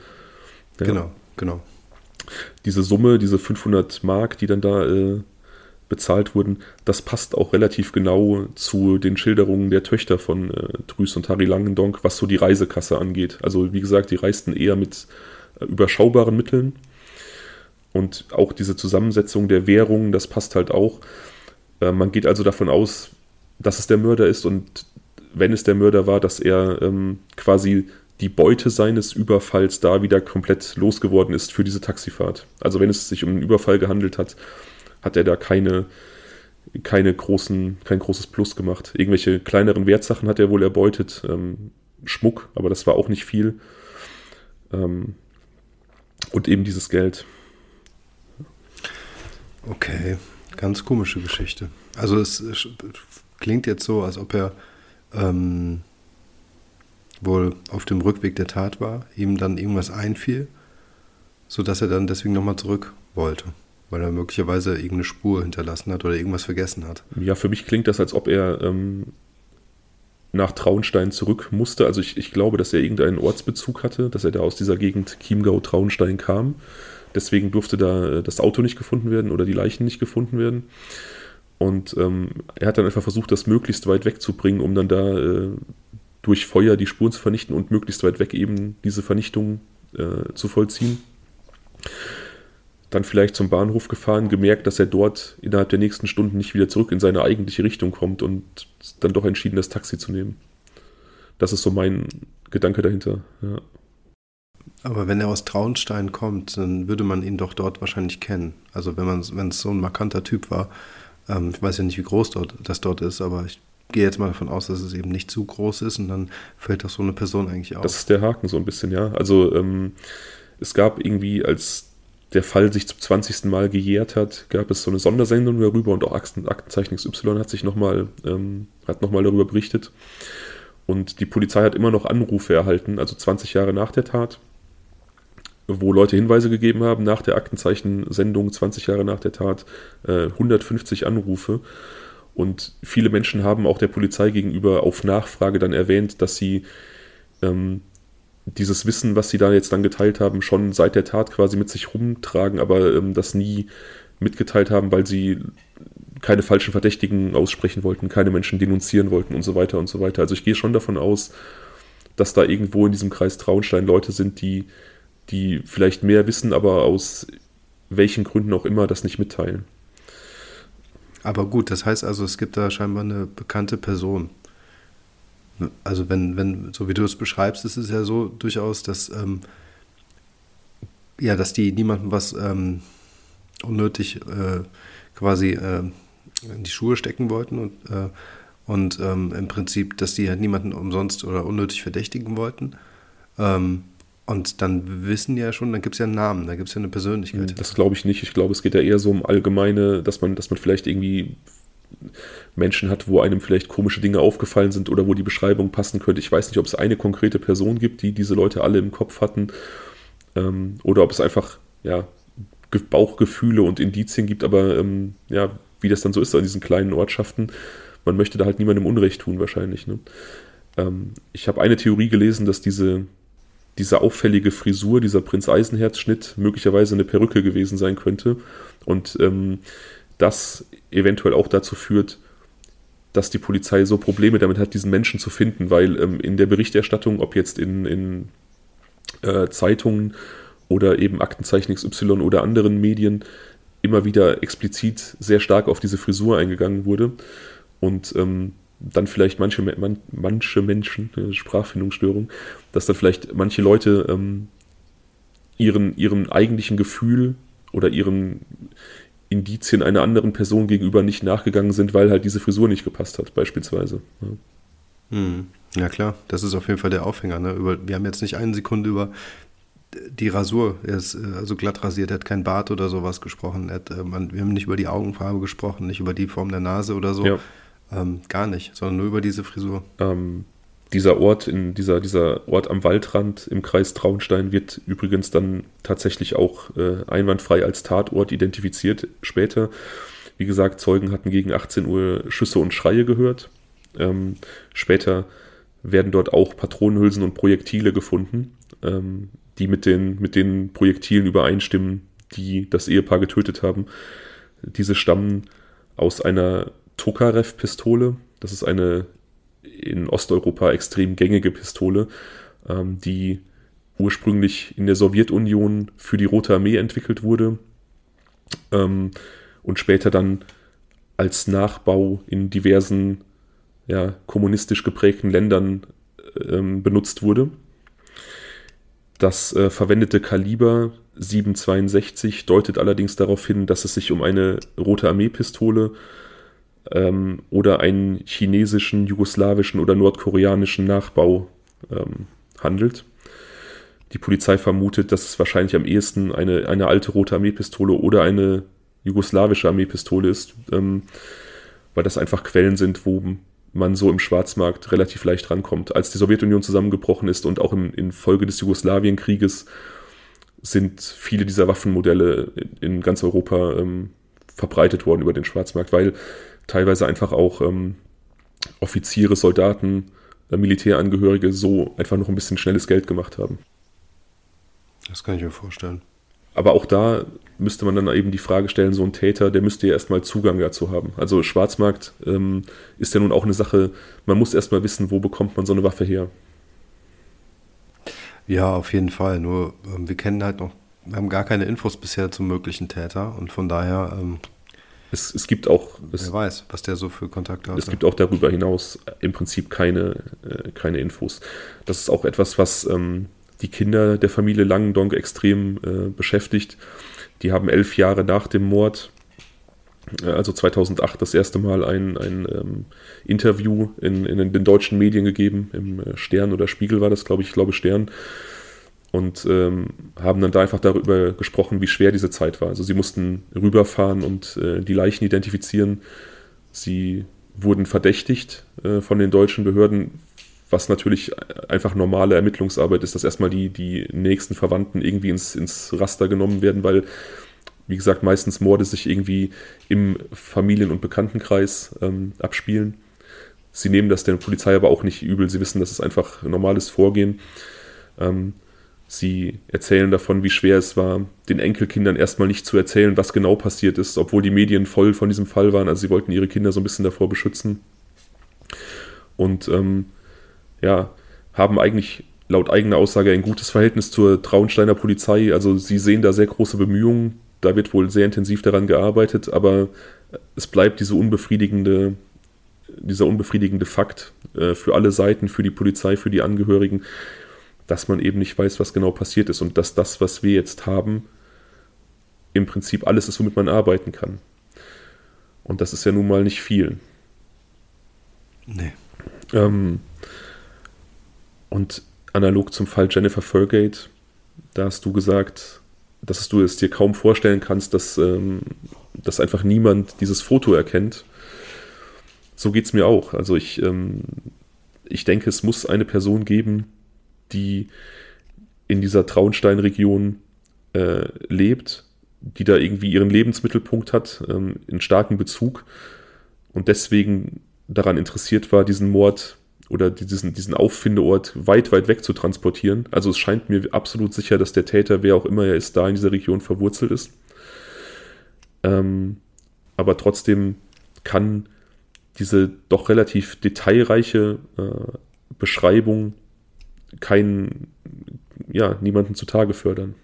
ja. Genau, genau. Diese Summe, diese 500 Mark, die dann da äh, bezahlt wurden, das passt auch relativ genau zu den Schilderungen der Töchter von äh, Drüs und Harry Langendonk, was so die Reisekasse angeht. Also, wie gesagt, die reisten eher mit überschaubaren Mitteln. Und auch diese Zusammensetzung der Währungen, das passt halt auch. Äh, man geht also davon aus, dass es der Mörder ist und wenn es der Mörder war, dass er ähm, quasi die Beute seines Überfalls da wieder komplett losgeworden ist für diese Taxifahrt. Also wenn es sich um einen Überfall gehandelt hat, hat er da keine, keine großen, kein großes Plus gemacht. Irgendwelche kleineren Wertsachen hat er wohl erbeutet, ähm, Schmuck, aber das war auch nicht viel. Ähm, und eben dieses Geld. Okay, ganz komische Geschichte. Also es, es klingt jetzt so, als ob er ähm, wohl auf dem Rückweg der Tat war, ihm dann irgendwas einfiel, sodass er dann deswegen nochmal zurück wollte, weil er möglicherweise irgendeine Spur hinterlassen hat oder irgendwas vergessen hat. Ja, für mich klingt das, als ob er ähm, nach Traunstein zurück musste. Also ich, ich glaube, dass er irgendeinen Ortsbezug hatte, dass er da aus dieser Gegend Chiemgau-Traunstein kam. Deswegen durfte da äh, das Auto nicht gefunden werden oder die Leichen nicht gefunden werden. Und ähm, er hat dann einfach versucht, das möglichst weit wegzubringen, um dann da äh, durch Feuer die Spuren zu vernichten und möglichst weit weg eben diese Vernichtung äh, zu vollziehen dann vielleicht zum Bahnhof gefahren, gemerkt, dass er dort innerhalb der nächsten Stunden nicht wieder zurück in seine eigentliche Richtung kommt und dann doch entschieden, das Taxi zu nehmen. Das ist so mein Gedanke dahinter. Ja. Aber wenn er aus Traunstein kommt, dann würde man ihn doch dort wahrscheinlich kennen. Also wenn man, wenn es so ein markanter Typ war, ähm, ich weiß ja nicht, wie groß dort, das dort ist, aber ich gehe jetzt mal davon aus, dass es eben nicht zu groß ist und dann fällt doch so eine Person eigentlich auf. Das ist der Haken so ein bisschen, ja. Also ähm, es gab irgendwie, als der Fall sich zum 20. Mal gejährt hat, gab es so eine Sondersendung darüber und auch Aktenzeichen XY hat sich nochmal ähm, noch darüber berichtet. Und die Polizei hat immer noch Anrufe erhalten, also 20 Jahre nach der Tat, wo Leute Hinweise gegeben haben, nach der Aktenzeichen-Sendung, 20 Jahre nach der Tat, äh, 150 Anrufe. Und viele Menschen haben auch der Polizei gegenüber auf Nachfrage dann erwähnt, dass sie ähm, dieses Wissen, was sie da jetzt dann geteilt haben, schon seit der Tat quasi mit sich rumtragen, aber ähm, das nie mitgeteilt haben, weil sie keine falschen Verdächtigen aussprechen wollten, keine Menschen denunzieren wollten und so weiter und so weiter. Also ich gehe schon davon aus, dass da irgendwo in diesem Kreis Traunstein Leute sind, die, die vielleicht mehr wissen, aber aus welchen Gründen auch immer das nicht mitteilen. Aber gut, das heißt also, es gibt da scheinbar eine bekannte Person. Also wenn, wenn, so wie du es beschreibst, ist es ja so durchaus, dass ähm, ja, dass die niemandem was ähm, unnötig äh, quasi äh, in die Schuhe stecken wollten und, äh, und ähm, im Prinzip, dass die halt niemanden umsonst oder unnötig verdächtigen wollten. Ähm, und dann wissen die ja schon, dann gibt es ja einen Namen, da gibt es ja eine Persönlichkeit. Das glaube ich nicht. Ich glaube, es geht ja eher so um allgemeine, dass man, dass man vielleicht irgendwie Menschen hat, wo einem vielleicht komische Dinge aufgefallen sind oder wo die Beschreibung passen könnte. Ich weiß nicht, ob es eine konkrete Person gibt, die diese Leute alle im Kopf hatten ähm, oder ob es einfach ja, Bauchgefühle und Indizien gibt, aber ähm, ja, wie das dann so ist an diesen kleinen Ortschaften, man möchte da halt niemandem Unrecht tun wahrscheinlich. Ne? Ähm, ich habe eine Theorie gelesen, dass diese, diese auffällige Frisur, dieser Prinz Eisenherz-Schnitt möglicherweise eine Perücke gewesen sein könnte und ähm, das eventuell auch dazu führt, dass die Polizei so Probleme damit hat, diesen Menschen zu finden, weil ähm, in der Berichterstattung, ob jetzt in, in äh, Zeitungen oder eben Aktenzeichen XY oder anderen Medien immer wieder explizit sehr stark auf diese Frisur eingegangen wurde und ähm, dann vielleicht manche, man, manche Menschen, äh, Sprachfindungsstörung, dass dann vielleicht manche Leute ähm, ihren, ihrem eigentlichen Gefühl oder ihren Indizien einer anderen Person gegenüber nicht nachgegangen sind, weil halt diese Frisur nicht gepasst hat, beispielsweise. Ja. Hm. Ja klar, das ist auf jeden Fall der Aufhänger. Ne? Über, wir haben jetzt nicht eine Sekunde über die Rasur, er ist äh, also glatt rasiert, er hat kein Bart oder sowas gesprochen. Hat, äh, man, wir haben nicht über die Augenfarbe gesprochen, nicht über die Form der Nase oder so. Ja. Ähm, gar nicht, sondern nur über diese Frisur. Ähm, dieser Ort, in dieser, dieser Ort am Waldrand im Kreis Traunstein wird übrigens dann tatsächlich auch äh, einwandfrei als Tatort identifiziert später. Wie gesagt, Zeugen hatten gegen 18 Uhr Schüsse und Schreie gehört. Ähm, später werden dort auch Patronenhülsen und Projektile gefunden, ähm, die mit den, mit den Projektilen übereinstimmen, die das Ehepaar getötet haben. Diese stammen aus einer Tokarev-Pistole. Das ist eine in Osteuropa extrem gängige Pistole, ähm, die ursprünglich in der Sowjetunion für die Rote Armee entwickelt wurde ähm, und später dann als Nachbau in diversen ja, kommunistisch geprägten Ländern ähm, benutzt wurde. Das äh, verwendete Kaliber 762 deutet allerdings darauf hin, dass es sich um eine Rote Armee-Pistole ähm, oder einen chinesischen, jugoslawischen oder nordkoreanischen Nachbau ähm, handelt. Die Polizei vermutet, dass es wahrscheinlich am ehesten eine, eine alte Rote Armee-Pistole oder eine jugoslawische Armeepistole ist, ähm, weil das einfach Quellen sind, wo man so im Schwarzmarkt relativ leicht rankommt. Als die Sowjetunion zusammengebrochen ist und auch im, in Folge des Jugoslawienkrieges sind viele dieser Waffenmodelle in ganz Europa ähm, verbreitet worden über den Schwarzmarkt, weil teilweise einfach auch ähm, Offiziere, Soldaten, äh, Militärangehörige so einfach noch ein bisschen schnelles Geld gemacht haben. Das kann ich mir vorstellen. Aber auch da müsste man dann eben die Frage stellen, so ein Täter, der müsste ja erstmal Zugang dazu haben. Also Schwarzmarkt ähm, ist ja nun auch eine Sache, man muss erstmal wissen, wo bekommt man so eine Waffe her. Ja, auf jeden Fall. Nur ähm, wir kennen halt noch, wir haben gar keine Infos bisher zum möglichen Täter und von daher. Ähm, es, es gibt auch. Es, wer weiß, was der so für Kontakte hat. Es gibt auch darüber hinaus im Prinzip keine, äh, keine Infos. Das ist auch etwas, was ähm, die Kinder der Familie Langendonk extrem äh, beschäftigt. Die haben elf Jahre nach dem Mord, äh, also 2008, das erste Mal ein, ein ähm, Interview in, in, den deutschen Medien gegeben, im äh, Stern oder Spiegel war das, glaube ich, ich glaube Stern. Und ähm, haben dann da einfach darüber gesprochen, wie schwer diese Zeit war. Also sie mussten rüberfahren und äh, die Leichen identifizieren. Sie wurden verdächtigt äh, von den deutschen Behörden, was natürlich einfach normale Ermittlungsarbeit ist, dass erstmal die, die nächsten Verwandten irgendwie ins, ins Raster genommen werden, weil, wie gesagt, meistens Morde sich irgendwie im Familien- und Bekanntenkreis ähm, abspielen. Sie nehmen das der Polizei aber auch nicht übel. Sie wissen, das ist einfach normales Vorgehen. Ähm, Sie erzählen davon, wie schwer es war, den Enkelkindern erstmal nicht zu erzählen, was genau passiert ist, obwohl die Medien voll von diesem Fall waren. Also sie wollten ihre Kinder so ein bisschen davor beschützen. Und ähm, ja, haben eigentlich laut eigener Aussage ein gutes Verhältnis zur Traunsteiner Polizei. Also sie sehen da sehr große Bemühungen. Da wird wohl sehr intensiv daran gearbeitet, aber es bleibt diese unbefriedigende, dieser unbefriedigende Fakt äh, für alle Seiten, für die Polizei, für die Angehörigen, dass man eben nicht weiß, was genau passiert ist und dass das, was wir jetzt haben, im Prinzip alles ist, womit man arbeiten kann. Und das ist ja nun mal nicht viel. Nee. Ähm, und analog zum Fall Jennifer Fergate, da hast du gesagt, dass du es dir kaum vorstellen kannst, dass, ähm, dass einfach niemand dieses Foto erkennt. So geht es mir auch. Also ich, ähm, ich denke, es muss eine Person geben, die in dieser Traunstein-Region äh, lebt, die da irgendwie ihren Lebensmittelpunkt hat, ähm, einen starken Bezug und deswegen daran interessiert war, diesen Mord oder diesen, diesen Auffindeort weit, weit weg zu transportieren. Also es scheint mir absolut sicher, dass der Täter, wer auch immer er ist, da in dieser Region verwurzelt ist. Ähm, aber trotzdem kann diese doch relativ detailreiche äh, Beschreibung keinen, ja, niemanden zutage fördern.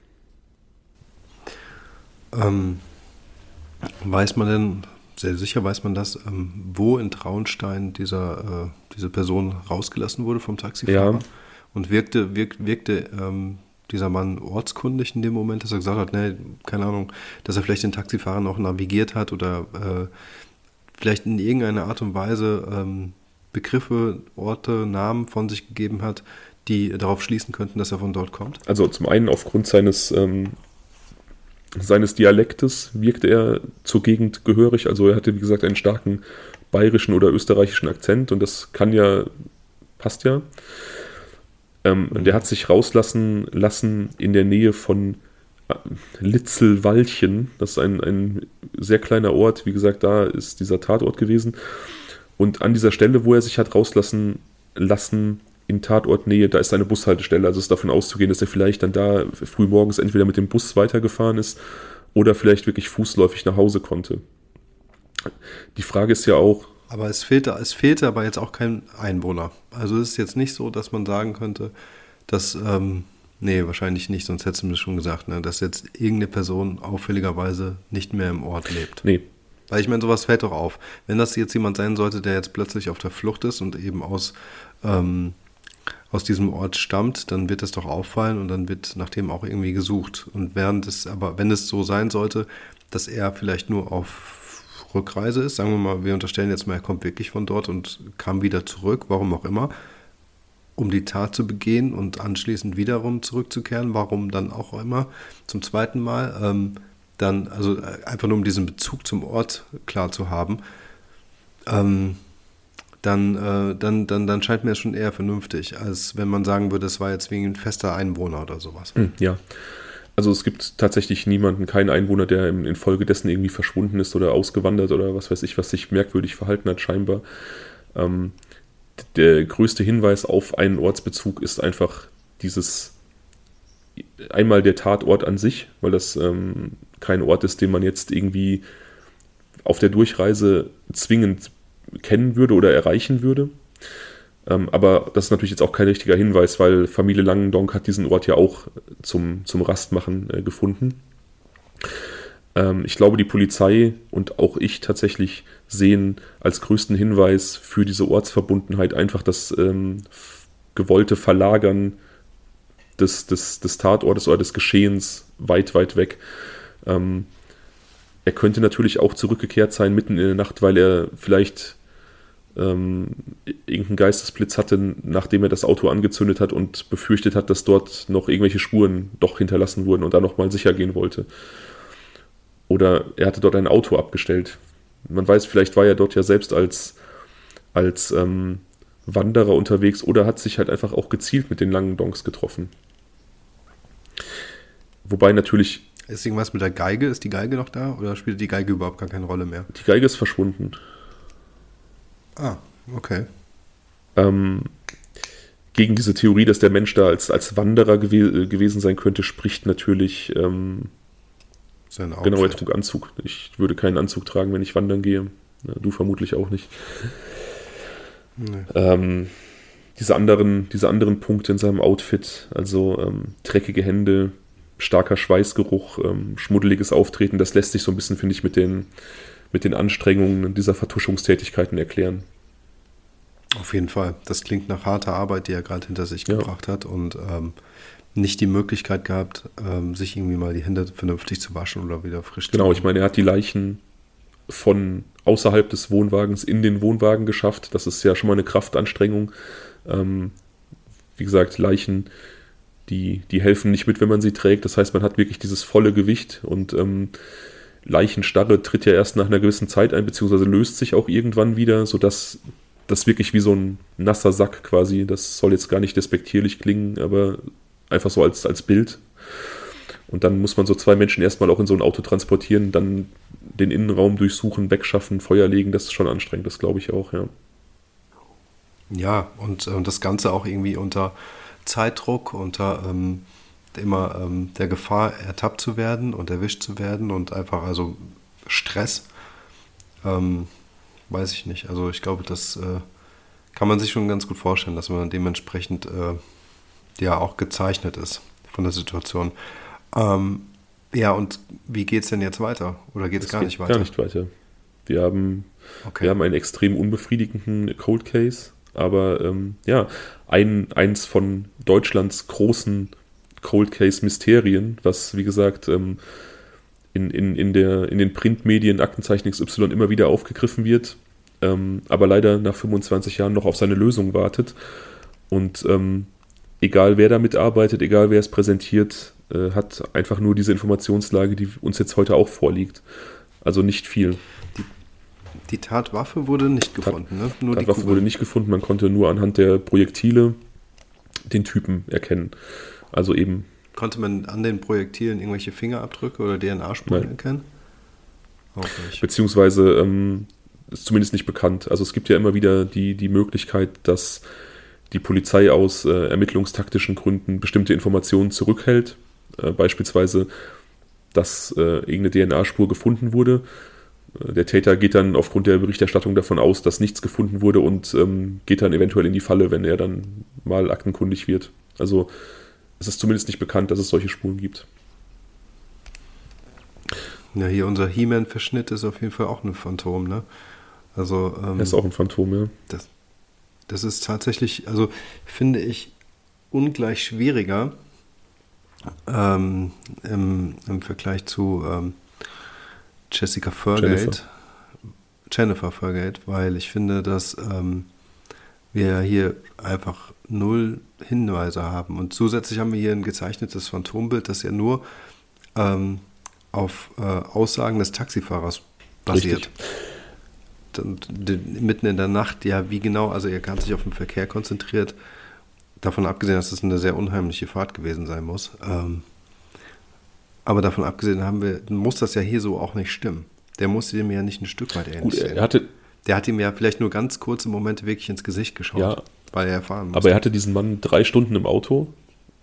Ähm, weiß man denn, sehr sicher weiß man das, ähm, wo in Traunstein dieser, äh, diese Person rausgelassen wurde vom Taxifahrer? Ja. Und wirkte, wirk, wirkte ähm, dieser Mann ortskundig in dem Moment, dass er gesagt hat, ne, keine Ahnung, dass er vielleicht den Taxifahrer noch navigiert hat oder äh, vielleicht in irgendeiner Art und Weise ähm, Begriffe, Orte, Namen von sich gegeben hat, die darauf schließen könnten, dass er von dort kommt? Also zum einen aufgrund seines, ähm, seines Dialektes wirkte er zur Gegend gehörig. Also er hatte, wie gesagt, einen starken bayerischen oder österreichischen Akzent und das kann ja, passt ja. Ähm. Der hat sich rauslassen lassen in der Nähe von äh, Litzelwalchen. Das ist ein, ein sehr kleiner Ort. Wie gesagt, da ist dieser Tatort gewesen. Und an dieser Stelle, wo er sich hat rauslassen lassen, in Tatortnähe, da ist eine Bushaltestelle. Also ist davon auszugehen, dass er vielleicht dann da früh morgens entweder mit dem Bus weitergefahren ist oder vielleicht wirklich fußläufig nach Hause konnte. Die Frage ist ja auch. Aber es fehlte, es fehlte aber jetzt auch kein Einwohner. Also es ist jetzt nicht so, dass man sagen könnte, dass, ähm, nee, wahrscheinlich nicht, sonst hättest du mir schon gesagt, ne, dass jetzt irgendeine Person auffälligerweise nicht mehr im Ort lebt. Nee. Weil ich meine, sowas fällt doch auf. Wenn das jetzt jemand sein sollte, der jetzt plötzlich auf der Flucht ist und eben aus ähm, aus diesem Ort stammt, dann wird es doch auffallen und dann wird nach dem auch irgendwie gesucht. Und während es aber, wenn es so sein sollte, dass er vielleicht nur auf Rückreise ist, sagen wir mal, wir unterstellen jetzt mal, er kommt wirklich von dort und kam wieder zurück, warum auch immer, um die Tat zu begehen und anschließend wiederum zurückzukehren, warum dann auch immer, zum zweiten Mal, ähm, dann, also äh, einfach nur um diesen Bezug zum Ort klar zu haben, ähm, dann, äh, dann, dann, dann scheint mir es schon eher vernünftig, als wenn man sagen würde, es war jetzt wegen fester Einwohner oder sowas. Hm, ja. Also es gibt tatsächlich niemanden, keinen Einwohner, der infolgedessen irgendwie verschwunden ist oder ausgewandert oder was weiß ich, was sich merkwürdig verhalten hat, scheinbar. Ähm, der größte Hinweis auf einen Ortsbezug ist einfach dieses einmal der Tatort an sich, weil das ähm, kein Ort ist, den man jetzt irgendwie auf der Durchreise zwingend kennen würde oder erreichen würde. Ähm, aber das ist natürlich jetzt auch kein richtiger Hinweis, weil Familie Langendonk hat diesen Ort ja auch zum, zum Rastmachen äh, gefunden. Ähm, ich glaube, die Polizei und auch ich tatsächlich sehen als größten Hinweis für diese Ortsverbundenheit einfach das ähm, gewollte Verlagern des, des, des Tatortes oder des Geschehens weit, weit weg. Ähm, er könnte natürlich auch zurückgekehrt sein mitten in der Nacht, weil er vielleicht ähm, irgendeinen Geistesblitz hatte, nachdem er das Auto angezündet hat und befürchtet hat, dass dort noch irgendwelche Spuren doch hinterlassen wurden und da nochmal sicher gehen wollte. Oder er hatte dort ein Auto abgestellt. Man weiß, vielleicht war er dort ja selbst als, als ähm, Wanderer unterwegs oder hat sich halt einfach auch gezielt mit den langen Donks getroffen. Wobei natürlich. Ist irgendwas mit der Geige? Ist die Geige noch da oder spielt die Geige überhaupt gar keine Rolle mehr? Die Geige ist verschwunden. Ah, okay. Ähm, gegen diese Theorie, dass der Mensch da als, als Wanderer gew gewesen sein könnte, spricht natürlich. Ähm, Sein genau, er trug Anzug. Ich würde keinen Anzug tragen, wenn ich wandern gehe. Ja, du vermutlich auch nicht. Nee. Ähm, diese, anderen, diese anderen Punkte in seinem Outfit, also ähm, dreckige Hände, starker Schweißgeruch, ähm, schmuddeliges Auftreten, das lässt sich so ein bisschen, finde ich, mit den, mit den Anstrengungen dieser Vertuschungstätigkeiten erklären. Auf jeden Fall. Das klingt nach harter Arbeit, die er gerade hinter sich ja. gebracht hat und ähm, nicht die Möglichkeit gehabt, ähm, sich irgendwie mal die Hände vernünftig zu waschen oder wieder frisch genau, zu Genau, ich meine, er hat die Leichen von außerhalb des Wohnwagens in den Wohnwagen geschafft. Das ist ja schon mal eine Kraftanstrengung. Ähm, wie gesagt, Leichen, die, die helfen nicht mit, wenn man sie trägt. Das heißt, man hat wirklich dieses volle Gewicht und ähm, Leichenstarre tritt ja erst nach einer gewissen Zeit ein, beziehungsweise löst sich auch irgendwann wieder, sodass das wirklich wie so ein nasser Sack quasi, das soll jetzt gar nicht despektierlich klingen, aber einfach so als, als Bild. Und dann muss man so zwei Menschen erstmal auch in so ein Auto transportieren, dann den Innenraum durchsuchen, wegschaffen, Feuer legen, das ist schon anstrengend, das glaube ich auch, ja. Ja, und äh, das Ganze auch irgendwie unter Zeitdruck, unter ähm, immer ähm, der Gefahr, ertappt zu werden und erwischt zu werden und einfach also Stress. Ähm, weiß ich nicht. Also ich glaube, das äh, kann man sich schon ganz gut vorstellen, dass man dementsprechend äh, ja auch gezeichnet ist von der Situation. Ähm, ja, und wie geht es denn jetzt weiter? Oder geht es gar nicht weiter? Gar nicht weiter. Wir haben, okay. wir haben einen extrem unbefriedigenden Cold Case, aber ähm, ja, ein, eins von Deutschlands großen Cold Case-Mysterien, was wie gesagt ähm, in, in, in, der, in den Printmedien Aktenzeichen XY immer wieder aufgegriffen wird, ähm, aber leider nach 25 Jahren noch auf seine Lösung wartet. Und ähm, egal wer damit arbeitet, egal wer es präsentiert, äh, hat einfach nur diese Informationslage, die uns jetzt heute auch vorliegt. Also nicht viel. Die, die Tatwaffe wurde nicht gefunden, ne? Nur Tatwaffe wurde nicht gefunden, man konnte nur anhand der Projektile den Typen erkennen. Also eben Konnte man an den Projektilen irgendwelche Fingerabdrücke oder DNA-Spuren erkennen? Auch nicht. Beziehungsweise ähm, ist zumindest nicht bekannt. Also es gibt ja immer wieder die, die Möglichkeit, dass die Polizei aus äh, ermittlungstaktischen Gründen bestimmte Informationen zurückhält. Äh, beispielsweise, dass äh, irgendeine DNA-Spur gefunden wurde. Äh, der Täter geht dann aufgrund der Berichterstattung davon aus, dass nichts gefunden wurde und ähm, geht dann eventuell in die Falle, wenn er dann mal aktenkundig wird. Also es ist zumindest nicht bekannt, dass es solche Spuren gibt. Ja, hier unser He-Man-Verschnitt ist auf jeden Fall auch ein Phantom, ne? Also, ähm, er ist auch ein Phantom, ja. Das, das ist tatsächlich, also finde ich, ungleich schwieriger ähm, im, im Vergleich zu ähm, Jessica Fergate, Jennifer. Jennifer Fergate, weil ich finde, dass ähm, wir hier einfach null Hinweise haben. Und zusätzlich haben wir hier ein gezeichnetes Phantombild, das ja nur ähm, auf äh, Aussagen des Taxifahrers basiert. Und mitten in der Nacht, ja, wie genau, also er kann sich auf den Verkehr konzentriert, davon abgesehen, dass es eine sehr unheimliche Fahrt gewesen sein muss. Ähm, aber davon abgesehen haben wir, muss das ja hier so auch nicht stimmen. Der musste dem ja nicht ein Stück weit ähnlich Gut, er hatte, der hat ihm ja vielleicht nur ganz kurze Momente wirklich ins Gesicht geschaut, ja, weil er erfahren musste. Aber er hatte diesen Mann drei Stunden im Auto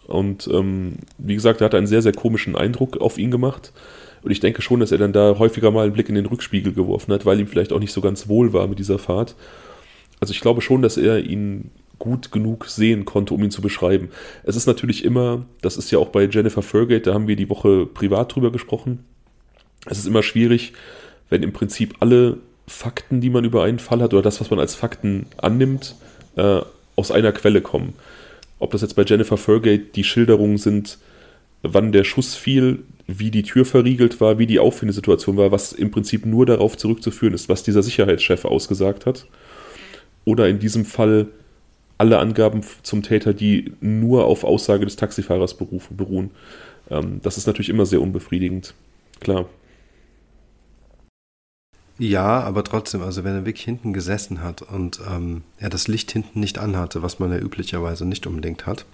und ähm, wie gesagt, er hatte einen sehr, sehr komischen Eindruck auf ihn gemacht. Und ich denke schon, dass er dann da häufiger mal einen Blick in den Rückspiegel geworfen hat, weil ihm vielleicht auch nicht so ganz wohl war mit dieser Fahrt. Also ich glaube schon, dass er ihn gut genug sehen konnte, um ihn zu beschreiben. Es ist natürlich immer, das ist ja auch bei Jennifer Fergate, da haben wir die Woche privat drüber gesprochen. Es ist immer schwierig, wenn im Prinzip alle Fakten, die man über einen Fall hat, oder das, was man als Fakten annimmt, äh, aus einer Quelle kommen. Ob das jetzt bei Jennifer Fergate die Schilderungen sind, wann der Schuss fiel, wie die Tür verriegelt war, wie die Auffindesituation war, was im Prinzip nur darauf zurückzuführen ist, was dieser Sicherheitschef ausgesagt hat. Oder in diesem Fall alle Angaben zum Täter, die nur auf Aussage des Taxifahrers beruhen. Ähm, das ist natürlich immer sehr unbefriedigend. Klar. Ja, aber trotzdem, also wenn er wirklich hinten gesessen hat und ähm, er das Licht hinten nicht anhatte, was man ja üblicherweise nicht unbedingt hat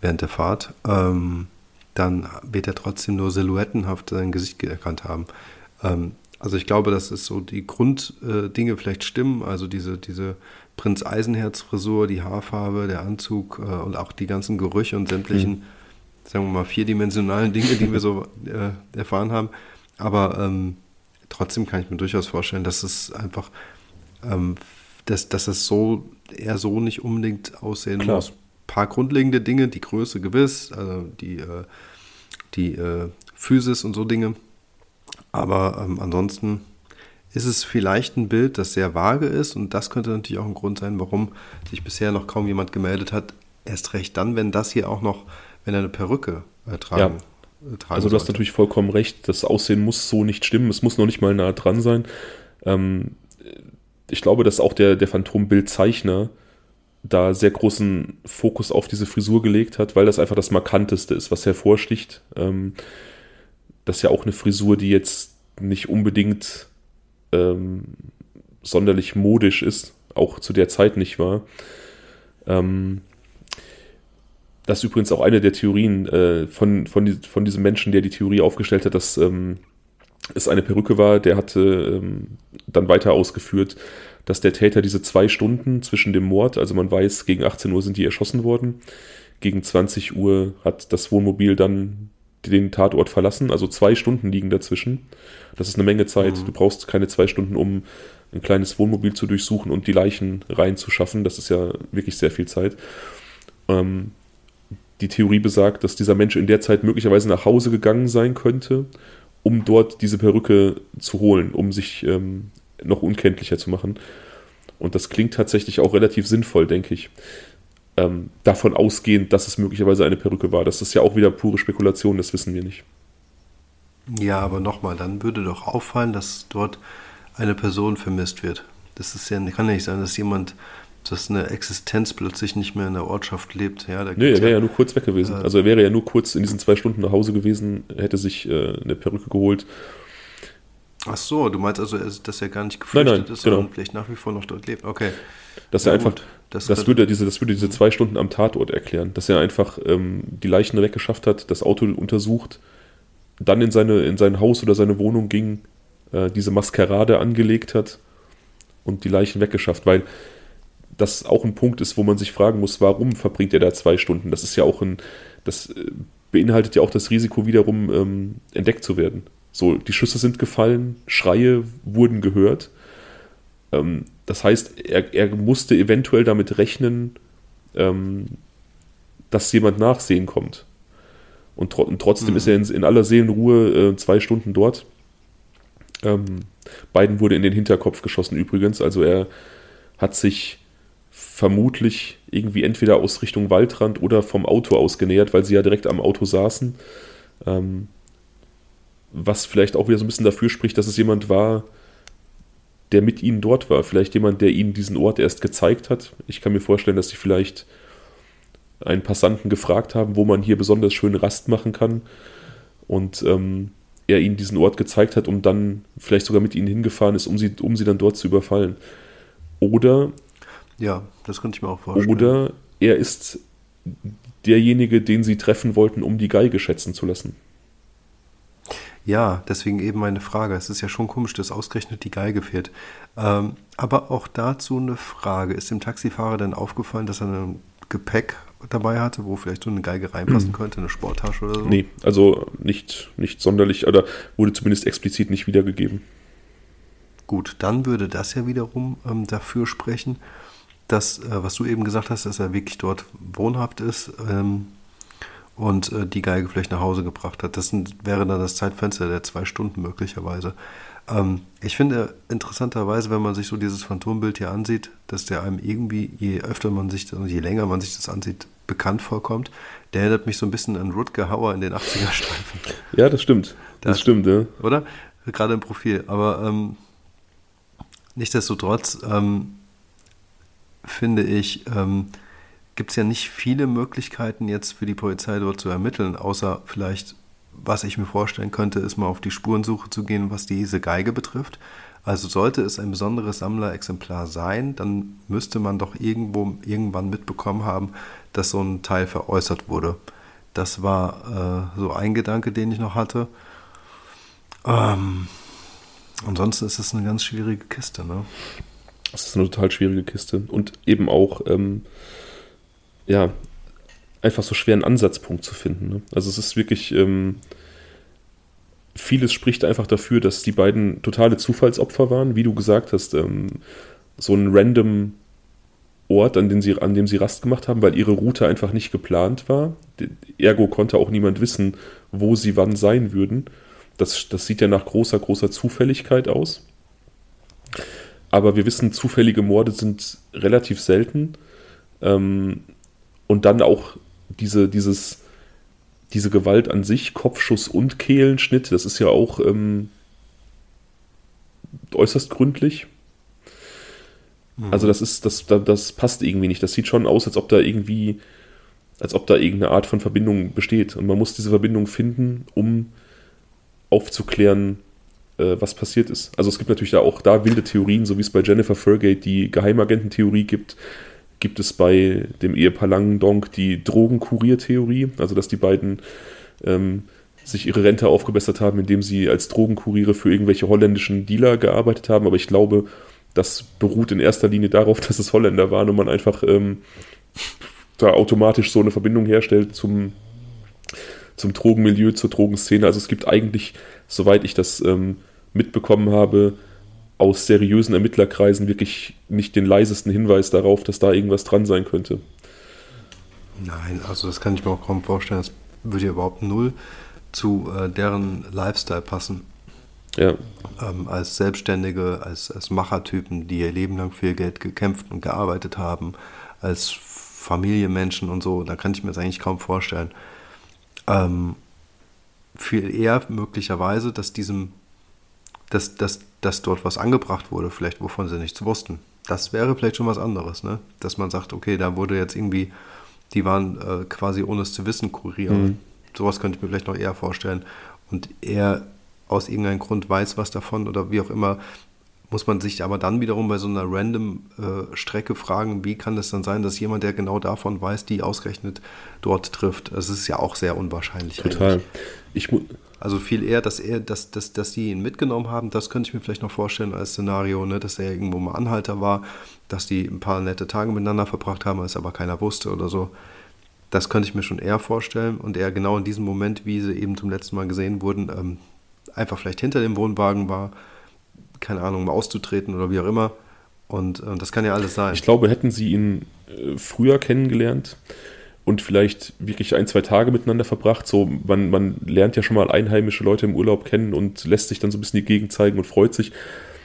während der Fahrt, ähm, dann wird er trotzdem nur silhouettenhaft sein Gesicht erkannt haben. Ähm, also ich glaube, dass es so die Grunddinge äh, vielleicht stimmen, also diese, diese Prinz Eisenherz-Frisur, die Haarfarbe, der Anzug äh, und auch die ganzen Gerüche und sämtlichen, mhm. sagen wir mal, vierdimensionalen Dinge, die wir so äh, erfahren haben. Aber ähm, trotzdem kann ich mir durchaus vorstellen, dass es einfach, ähm, dass, dass es so eher so nicht unbedingt aussehen Klar. muss. Ein paar grundlegende Dinge, die Größe gewiss, also die, äh, die äh, Physis und so Dinge. Aber ähm, ansonsten ist es vielleicht ein Bild, das sehr vage ist und das könnte natürlich auch ein Grund sein, warum sich bisher noch kaum jemand gemeldet hat. Erst recht dann, wenn das hier auch noch, wenn er eine Perücke äh, tragen, ja. Also du hast natürlich vollkommen recht, das Aussehen muss so nicht stimmen, es muss noch nicht mal nah dran sein. Ähm, ich glaube, dass auch der, der Phantombildzeichner da sehr großen Fokus auf diese Frisur gelegt hat, weil das einfach das Markanteste ist, was hervorsticht. Ähm, das ist ja auch eine Frisur, die jetzt nicht unbedingt ähm, sonderlich modisch ist, auch zu der Zeit nicht war. Ähm, das ist übrigens auch eine der Theorien äh, von, von, von diesem Menschen, der die Theorie aufgestellt hat, dass ähm, es eine Perücke war, der hatte ähm, dann weiter ausgeführt, dass der Täter diese zwei Stunden zwischen dem Mord, also man weiß, gegen 18 Uhr sind die erschossen worden, gegen 20 Uhr hat das Wohnmobil dann den Tatort verlassen. Also zwei Stunden liegen dazwischen. Das ist eine Menge Zeit. Mhm. Du brauchst keine zwei Stunden, um ein kleines Wohnmobil zu durchsuchen und die Leichen reinzuschaffen. Das ist ja wirklich sehr viel Zeit. Ähm, die Theorie besagt, dass dieser Mensch in der Zeit möglicherweise nach Hause gegangen sein könnte, um dort diese Perücke zu holen, um sich ähm, noch unkenntlicher zu machen. Und das klingt tatsächlich auch relativ sinnvoll, denke ich ähm, davon ausgehend, dass es möglicherweise eine Perücke war. Das ist ja auch wieder pure Spekulation, das wissen wir nicht. Ja, aber nochmal, dann würde doch auffallen, dass dort eine Person vermisst wird. Das ist ja, kann ja nicht sein, dass jemand, dass eine Existenz plötzlich nicht mehr in der Ortschaft lebt. Ja, da nee, er wäre ja, ja, nur kurz weg gewesen. Äh, also er wäre ja nur kurz in diesen zwei Stunden nach Hause gewesen, hätte sich äh, eine Perücke geholt. Ach so, du meinst also, dass er gar nicht geflüchtet nein, nein, ist, genau. sondern vielleicht nach wie vor noch dort lebt. Okay. Dass ja, er einfach, das, das, würde diese, das würde diese zwei Stunden am Tatort erklären, dass er einfach ähm, die Leichen weggeschafft hat, das Auto untersucht, dann in, seine, in sein Haus oder seine Wohnung ging, äh, diese Maskerade angelegt hat und die Leichen weggeschafft, weil das auch ein Punkt ist, wo man sich fragen muss, warum verbringt er da zwei Stunden? Das ist ja auch ein, das äh, beinhaltet ja auch das Risiko wiederum ähm, entdeckt zu werden. So, die Schüsse sind gefallen, Schreie wurden gehört ähm, das heißt, er, er, musste eventuell damit rechnen, ähm, dass jemand nachsehen kommt. Und, tro und trotzdem mhm. ist er in, in, aller Seelenruhe äh, zwei Stunden dort. Ähm, Biden wurde in den Hinterkopf geschossen übrigens. Also er hat sich vermutlich irgendwie entweder aus Richtung Waldrand oder vom Auto aus genähert, weil sie ja direkt am Auto saßen. Ähm, was vielleicht auch wieder so ein bisschen dafür spricht, dass es jemand war, der mit ihnen dort war. Vielleicht jemand, der ihnen diesen Ort erst gezeigt hat. Ich kann mir vorstellen, dass sie vielleicht einen Passanten gefragt haben, wo man hier besonders schön Rast machen kann. Und ähm, er ihnen diesen Ort gezeigt hat und dann vielleicht sogar mit ihnen hingefahren ist, um sie, um sie dann dort zu überfallen. Oder. Ja, das könnte ich mir auch vorstellen. Oder er ist derjenige, den sie treffen wollten, um die Geige schätzen zu lassen. Ja, deswegen eben meine Frage. Es ist ja schon komisch, dass ausgerechnet die Geige fehlt. Ähm, aber auch dazu eine Frage. Ist dem Taxifahrer denn aufgefallen, dass er ein Gepäck dabei hatte, wo vielleicht so eine Geige reinpassen könnte, eine Sporttasche oder so? Nee, also nicht, nicht sonderlich, oder wurde zumindest explizit nicht wiedergegeben. Gut, dann würde das ja wiederum ähm, dafür sprechen, dass, äh, was du eben gesagt hast, dass er wirklich dort wohnhaft ist. Ähm, und äh, die Geige vielleicht nach Hause gebracht hat. Das sind, wäre dann das Zeitfenster der zwei Stunden möglicherweise. Ähm, ich finde interessanterweise, wenn man sich so dieses Phantombild hier ansieht, dass der einem irgendwie, je öfter man sich, je länger man sich das ansieht, bekannt vorkommt. Der erinnert mich so ein bisschen an Rutger Hauer in den 80er-Streifen. Ja, das stimmt. Das, das stimmt, ja. Oder? Gerade im Profil. Aber ähm, nichtsdestotrotz ähm, finde ich, ähm, gibt es ja nicht viele Möglichkeiten jetzt für die Polizei dort zu ermitteln, außer vielleicht, was ich mir vorstellen könnte, ist mal auf die Spurensuche zu gehen, was diese Geige betrifft. Also sollte es ein besonderes Sammlerexemplar sein, dann müsste man doch irgendwo irgendwann mitbekommen haben, dass so ein Teil veräußert wurde. Das war äh, so ein Gedanke, den ich noch hatte. Ähm, Ansonsten ist es eine ganz schwierige Kiste, ne? Das ist eine total schwierige Kiste. Und eben auch, ähm, ja, einfach so schwer einen Ansatzpunkt zu finden. Ne? Also es ist wirklich, ähm, vieles spricht einfach dafür, dass die beiden totale Zufallsopfer waren, wie du gesagt hast, ähm, so ein random Ort, an dem, sie, an dem sie Rast gemacht haben, weil ihre Route einfach nicht geplant war. Ergo konnte auch niemand wissen, wo sie wann sein würden. Das, das sieht ja nach großer, großer Zufälligkeit aus. Aber wir wissen, zufällige Morde sind relativ selten. Ähm, und dann auch diese, dieses, diese Gewalt an sich, Kopfschuss und Kehlenschnitt, das ist ja auch ähm, äußerst gründlich. Mhm. Also das ist, das, das passt irgendwie nicht. Das sieht schon aus, als ob da irgendwie, als ob da irgendeine Art von Verbindung besteht. Und man muss diese Verbindung finden, um aufzuklären, äh, was passiert ist. Also es gibt natürlich da auch da wilde Theorien, so wie es bei Jennifer Fergate die Geheimagententheorie gibt, gibt es bei dem Ehepaar Langendonk die Drogenkuriertheorie, also dass die beiden ähm, sich ihre Rente aufgebessert haben, indem sie als Drogenkuriere für irgendwelche holländischen Dealer gearbeitet haben. Aber ich glaube, das beruht in erster Linie darauf, dass es Holländer waren und man einfach ähm, da automatisch so eine Verbindung herstellt zum, zum Drogenmilieu, zur Drogenszene. Also es gibt eigentlich, soweit ich das ähm, mitbekommen habe, aus seriösen Ermittlerkreisen wirklich nicht den leisesten Hinweis darauf, dass da irgendwas dran sein könnte. Nein, also das kann ich mir auch kaum vorstellen. Das würde ja überhaupt null zu äh, deren Lifestyle passen. Ja. Ähm, als Selbstständige, als, als Machertypen, die ihr Leben lang für ihr Geld gekämpft und gearbeitet haben, als Familienmenschen und so, da kann ich mir das eigentlich kaum vorstellen. Ähm, viel eher möglicherweise, dass diesem, dass, dass, dass dort was angebracht wurde, vielleicht wovon sie nichts wussten. Das wäre vielleicht schon was anderes, ne? Dass man sagt, okay, da wurde jetzt irgendwie, die waren äh, quasi ohne es zu wissen Kurier. Mhm. Sowas könnte ich mir vielleicht noch eher vorstellen. Und er aus irgendeinem Grund weiß was davon oder wie auch immer, muss man sich aber dann wiederum bei so einer random äh, Strecke fragen, wie kann es dann sein, dass jemand, der genau davon weiß, die ausgerechnet dort trifft. Das ist ja auch sehr unwahrscheinlich. Total. Ich also viel eher, dass er, dass, dass, dass die ihn mitgenommen haben, das könnte ich mir vielleicht noch vorstellen als Szenario, ne? dass er irgendwo mal Anhalter war, dass die ein paar nette Tage miteinander verbracht haben, als aber keiner wusste oder so. Das könnte ich mir schon eher vorstellen. Und er genau in diesem Moment, wie sie eben zum letzten Mal gesehen wurden, ähm, einfach vielleicht hinter dem Wohnwagen war, keine Ahnung, um auszutreten oder wie auch immer. Und äh, das kann ja alles sein. Ich glaube, hätten sie ihn äh, früher kennengelernt und vielleicht wirklich ein, zwei Tage miteinander verbracht, so man, man lernt ja schon mal einheimische Leute im Urlaub kennen und lässt sich dann so ein bisschen die Gegend zeigen und freut sich.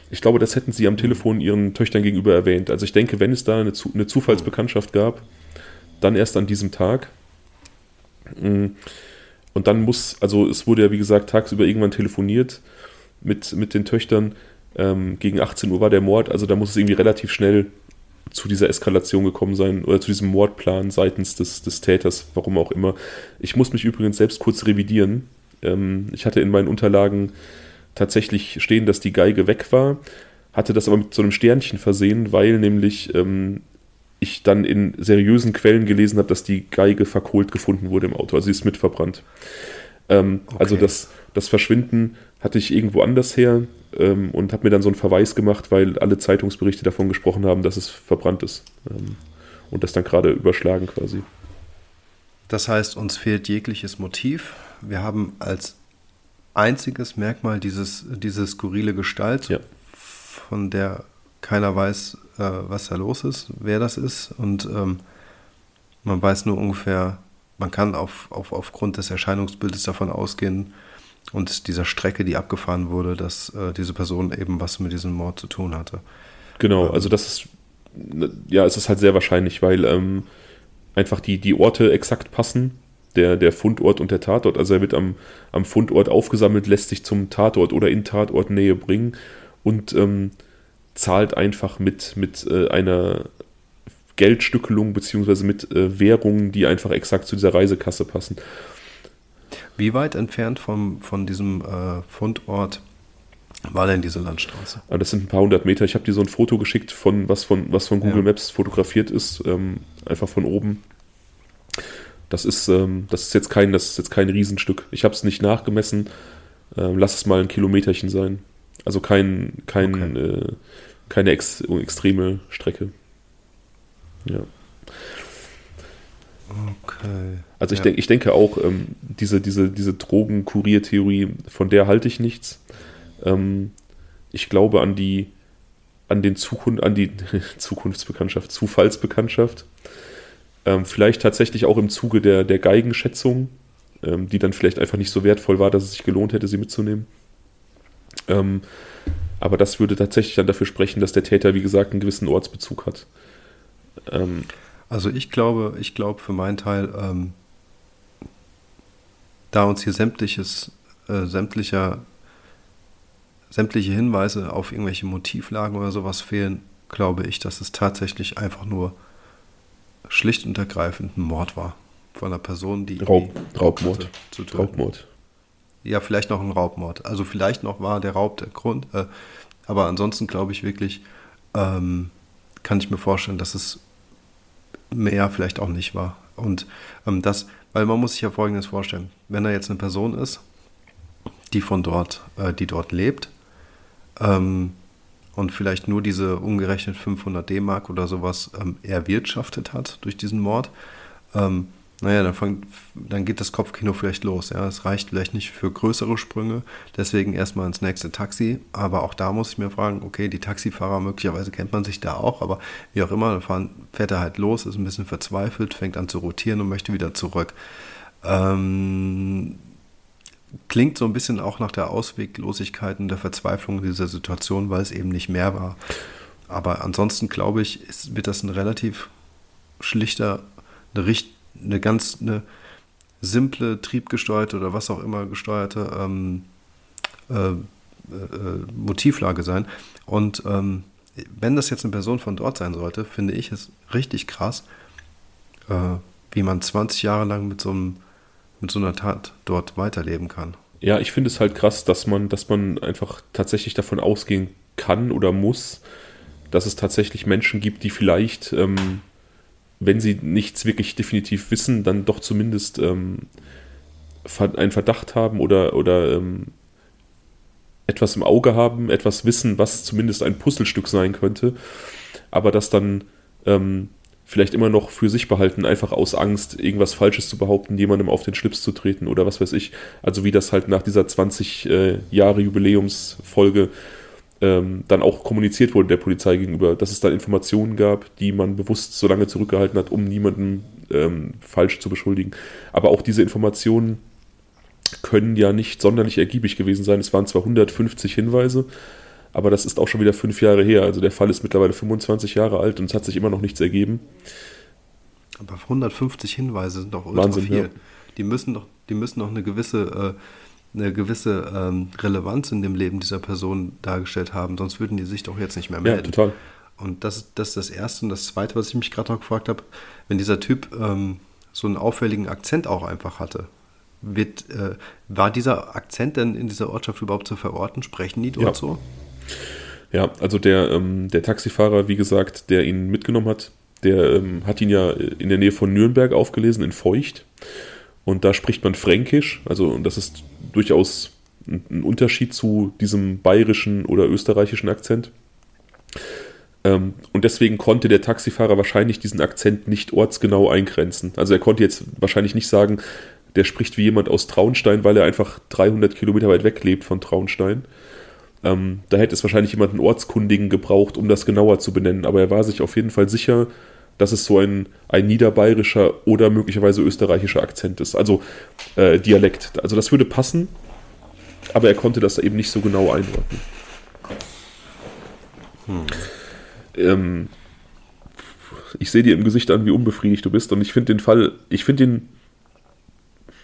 Ich glaube, das hätten sie am Telefon ihren Töchtern gegenüber erwähnt. Also ich denke, wenn es da eine, eine Zufallsbekanntschaft gab, dann erst an diesem Tag. Mm. Und dann muss, also es wurde ja wie gesagt tagsüber irgendwann telefoniert mit, mit den Töchtern. Ähm, gegen 18 Uhr war der Mord, also da muss es irgendwie relativ schnell zu dieser Eskalation gekommen sein oder zu diesem Mordplan seitens des, des Täters, warum auch immer. Ich muss mich übrigens selbst kurz revidieren. Ähm, ich hatte in meinen Unterlagen tatsächlich stehen, dass die Geige weg war, hatte das aber mit so einem Sternchen versehen, weil nämlich ähm, ich dann in seriösen Quellen gelesen habe, dass die Geige verkohlt gefunden wurde im Auto. Also sie ist mitverbrannt. Ähm, okay. Also das, das Verschwinden hatte ich irgendwo anders her ähm, und habe mir dann so einen Verweis gemacht, weil alle Zeitungsberichte davon gesprochen haben, dass es verbrannt ist. Ähm, und das dann gerade überschlagen quasi. Das heißt, uns fehlt jegliches Motiv. Wir haben als einziges Merkmal dieses, diese skurrile Gestalt, ja. von der keiner weiß, äh, was da los ist, wer das ist. Und ähm, man weiß nur ungefähr, man kann auf, auf, aufgrund des Erscheinungsbildes davon ausgehen und dieser Strecke, die abgefahren wurde, dass äh, diese Person eben was mit diesem Mord zu tun hatte. Genau, ähm, also das ist, ne, ja, es ist halt sehr wahrscheinlich, weil ähm, einfach die, die Orte exakt passen. Der, der Fundort und der Tatort. Also er wird am, am Fundort aufgesammelt, lässt sich zum Tatort oder in Tatortnähe bringen und ähm, zahlt einfach mit, mit äh, einer Geldstückelung beziehungsweise mit äh, Währungen, die einfach exakt zu dieser Reisekasse passen. Wie weit entfernt vom, von diesem äh, Fundort war denn diese Landstraße? Ah, das sind ein paar hundert Meter. Ich habe dir so ein Foto geschickt, von was von, was von Google ja. Maps fotografiert ist, ähm, einfach von oben. Das ist, ähm, das ist jetzt kein, das ist jetzt kein Riesenstück. Ich habe es nicht nachgemessen. Ähm, lass es mal ein Kilometerchen sein. Also kein, kein, okay. äh, keine ex extreme Strecke. Ja. Okay. Also ich, ja. denk, ich denke auch, ähm, diese, diese, diese Drogenkuriertheorie, von der halte ich nichts. Ähm, ich glaube an die, an den Zukunft, an die Zukunftsbekanntschaft, Zufallsbekanntschaft. Ähm, vielleicht tatsächlich auch im Zuge der, der Geigenschätzung, ähm, die dann vielleicht einfach nicht so wertvoll war, dass es sich gelohnt hätte, sie mitzunehmen. Ähm, aber das würde tatsächlich dann dafür sprechen, dass der Täter, wie gesagt, einen gewissen Ortsbezug hat. Ähm, also ich glaube, ich glaube für meinen Teil, ähm, da uns hier sämtliches, äh, sämtlicher, sämtliche Hinweise auf irgendwelche Motivlagen oder sowas fehlen, glaube ich, dass es tatsächlich einfach nur schlicht und ergreifend ein Mord war. Von einer Person, die. Raub, Raubmord. Zu Raubmord. Ja, vielleicht noch ein Raubmord. Also vielleicht noch war der Raub der Grund. Äh, aber ansonsten glaube ich wirklich, ähm, kann ich mir vorstellen, dass es mehr vielleicht auch nicht war. Und ähm, das, weil man muss sich ja Folgendes vorstellen. Wenn da jetzt eine Person ist, die von dort, äh, die dort lebt, ähm, und vielleicht nur diese umgerechnet 500 D-Mark oder sowas ähm, erwirtschaftet hat durch diesen Mord, ähm, naja, dann, fang, dann geht das Kopfkino vielleicht los. Ja, es reicht vielleicht nicht für größere Sprünge, deswegen erstmal ins nächste Taxi. Aber auch da muss ich mir fragen, okay, die Taxifahrer, möglicherweise kennt man sich da auch, aber wie auch immer, dann fahren, fährt er halt los, ist ein bisschen verzweifelt, fängt an zu rotieren und möchte wieder zurück. Ähm, klingt so ein bisschen auch nach der Ausweglosigkeit und der Verzweiflung dieser Situation, weil es eben nicht mehr war. Aber ansonsten glaube ich, ist, wird das ein relativ schlichter, eine richtig eine ganz eine simple, triebgesteuerte oder was auch immer gesteuerte ähm, äh, äh, Motivlage sein. Und ähm, wenn das jetzt eine Person von dort sein sollte, finde ich es richtig krass, äh, wie man 20 Jahre lang mit so, einem, mit so einer Tat dort weiterleben kann. Ja, ich finde es halt krass, dass man, dass man einfach tatsächlich davon ausgehen kann oder muss, dass es tatsächlich Menschen gibt, die vielleicht ähm, wenn sie nichts wirklich definitiv wissen, dann doch zumindest ähm, einen Verdacht haben oder, oder ähm, etwas im Auge haben, etwas wissen, was zumindest ein Puzzlestück sein könnte, aber das dann ähm, vielleicht immer noch für sich behalten, einfach aus Angst, irgendwas Falsches zu behaupten, jemandem auf den Schlips zu treten oder was weiß ich. Also wie das halt nach dieser 20 äh, Jahre Jubiläumsfolge ähm, dann auch kommuniziert wurde der Polizei gegenüber, dass es dann Informationen gab, die man bewusst so lange zurückgehalten hat, um niemanden ähm, falsch zu beschuldigen. Aber auch diese Informationen können ja nicht sonderlich ergiebig gewesen sein. Es waren zwar 150 Hinweise, aber das ist auch schon wieder fünf Jahre her. Also der Fall ist mittlerweile 25 Jahre alt und es hat sich immer noch nichts ergeben. Aber 150 Hinweise sind doch ultra Wahnsinn, viel. Ja. Die müssen doch, die müssen doch eine gewisse äh, eine gewisse ähm, Relevanz in dem Leben dieser Person dargestellt haben, sonst würden die sich doch jetzt nicht mehr melden. Ja, total. Und das, das ist das Erste. Und das Zweite, was ich mich gerade noch gefragt habe, wenn dieser Typ ähm, so einen auffälligen Akzent auch einfach hatte, wird, äh, war dieser Akzent denn in dieser Ortschaft überhaupt zu verorten? Sprechen die dort ja. so? Ja, also der, ähm, der Taxifahrer, wie gesagt, der ihn mitgenommen hat, der ähm, hat ihn ja in der Nähe von Nürnberg aufgelesen, in Feucht. Und da spricht man Fränkisch, also das ist durchaus ein Unterschied zu diesem bayerischen oder österreichischen Akzent. Ähm, und deswegen konnte der Taxifahrer wahrscheinlich diesen Akzent nicht ortsgenau eingrenzen. Also er konnte jetzt wahrscheinlich nicht sagen, der spricht wie jemand aus Traunstein, weil er einfach 300 Kilometer weit weg lebt von Traunstein. Ähm, da hätte es wahrscheinlich jemanden Ortskundigen gebraucht, um das genauer zu benennen. Aber er war sich auf jeden Fall sicher, dass es so ein, ein niederbayerischer oder möglicherweise österreichischer Akzent ist, also äh, Dialekt. Also das würde passen, aber er konnte das eben nicht so genau einordnen. Hm. Ähm, ich sehe dir im Gesicht an, wie unbefriedigt du bist und ich finde den Fall, ich finde den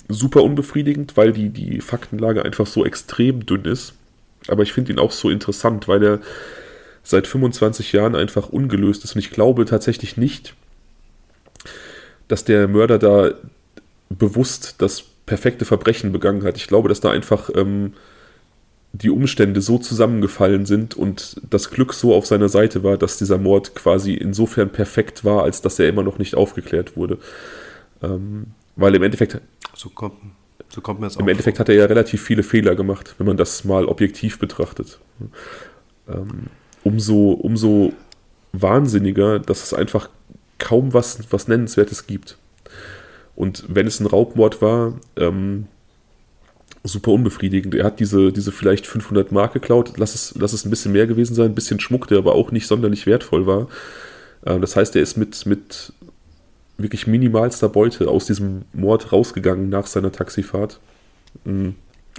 super unbefriedigend, weil die, die Faktenlage einfach so extrem dünn ist. Aber ich finde ihn auch so interessant, weil er seit 25 Jahren einfach ungelöst ist. Und ich glaube tatsächlich nicht, dass der Mörder da bewusst das perfekte Verbrechen begangen hat. Ich glaube, dass da einfach ähm, die Umstände so zusammengefallen sind und das Glück so auf seiner Seite war, dass dieser Mord quasi insofern perfekt war, als dass er immer noch nicht aufgeklärt wurde. Ähm, weil im Endeffekt. So kommt. So kommt mir jetzt Im Endeffekt vor. hat er ja relativ viele Fehler gemacht, wenn man das mal objektiv betrachtet. Ähm, umso, umso wahnsinniger, dass es einfach kaum was, was Nennenswertes gibt. Und wenn es ein Raubmord war, ähm, super unbefriedigend. Er hat diese, diese vielleicht 500 Mark geklaut. Lass es, lass es ein bisschen mehr gewesen sein, ein bisschen Schmuck, der aber auch nicht sonderlich wertvoll war. Äh, das heißt, er ist mit, mit wirklich minimalster Beute aus diesem Mord rausgegangen nach seiner Taxifahrt mm,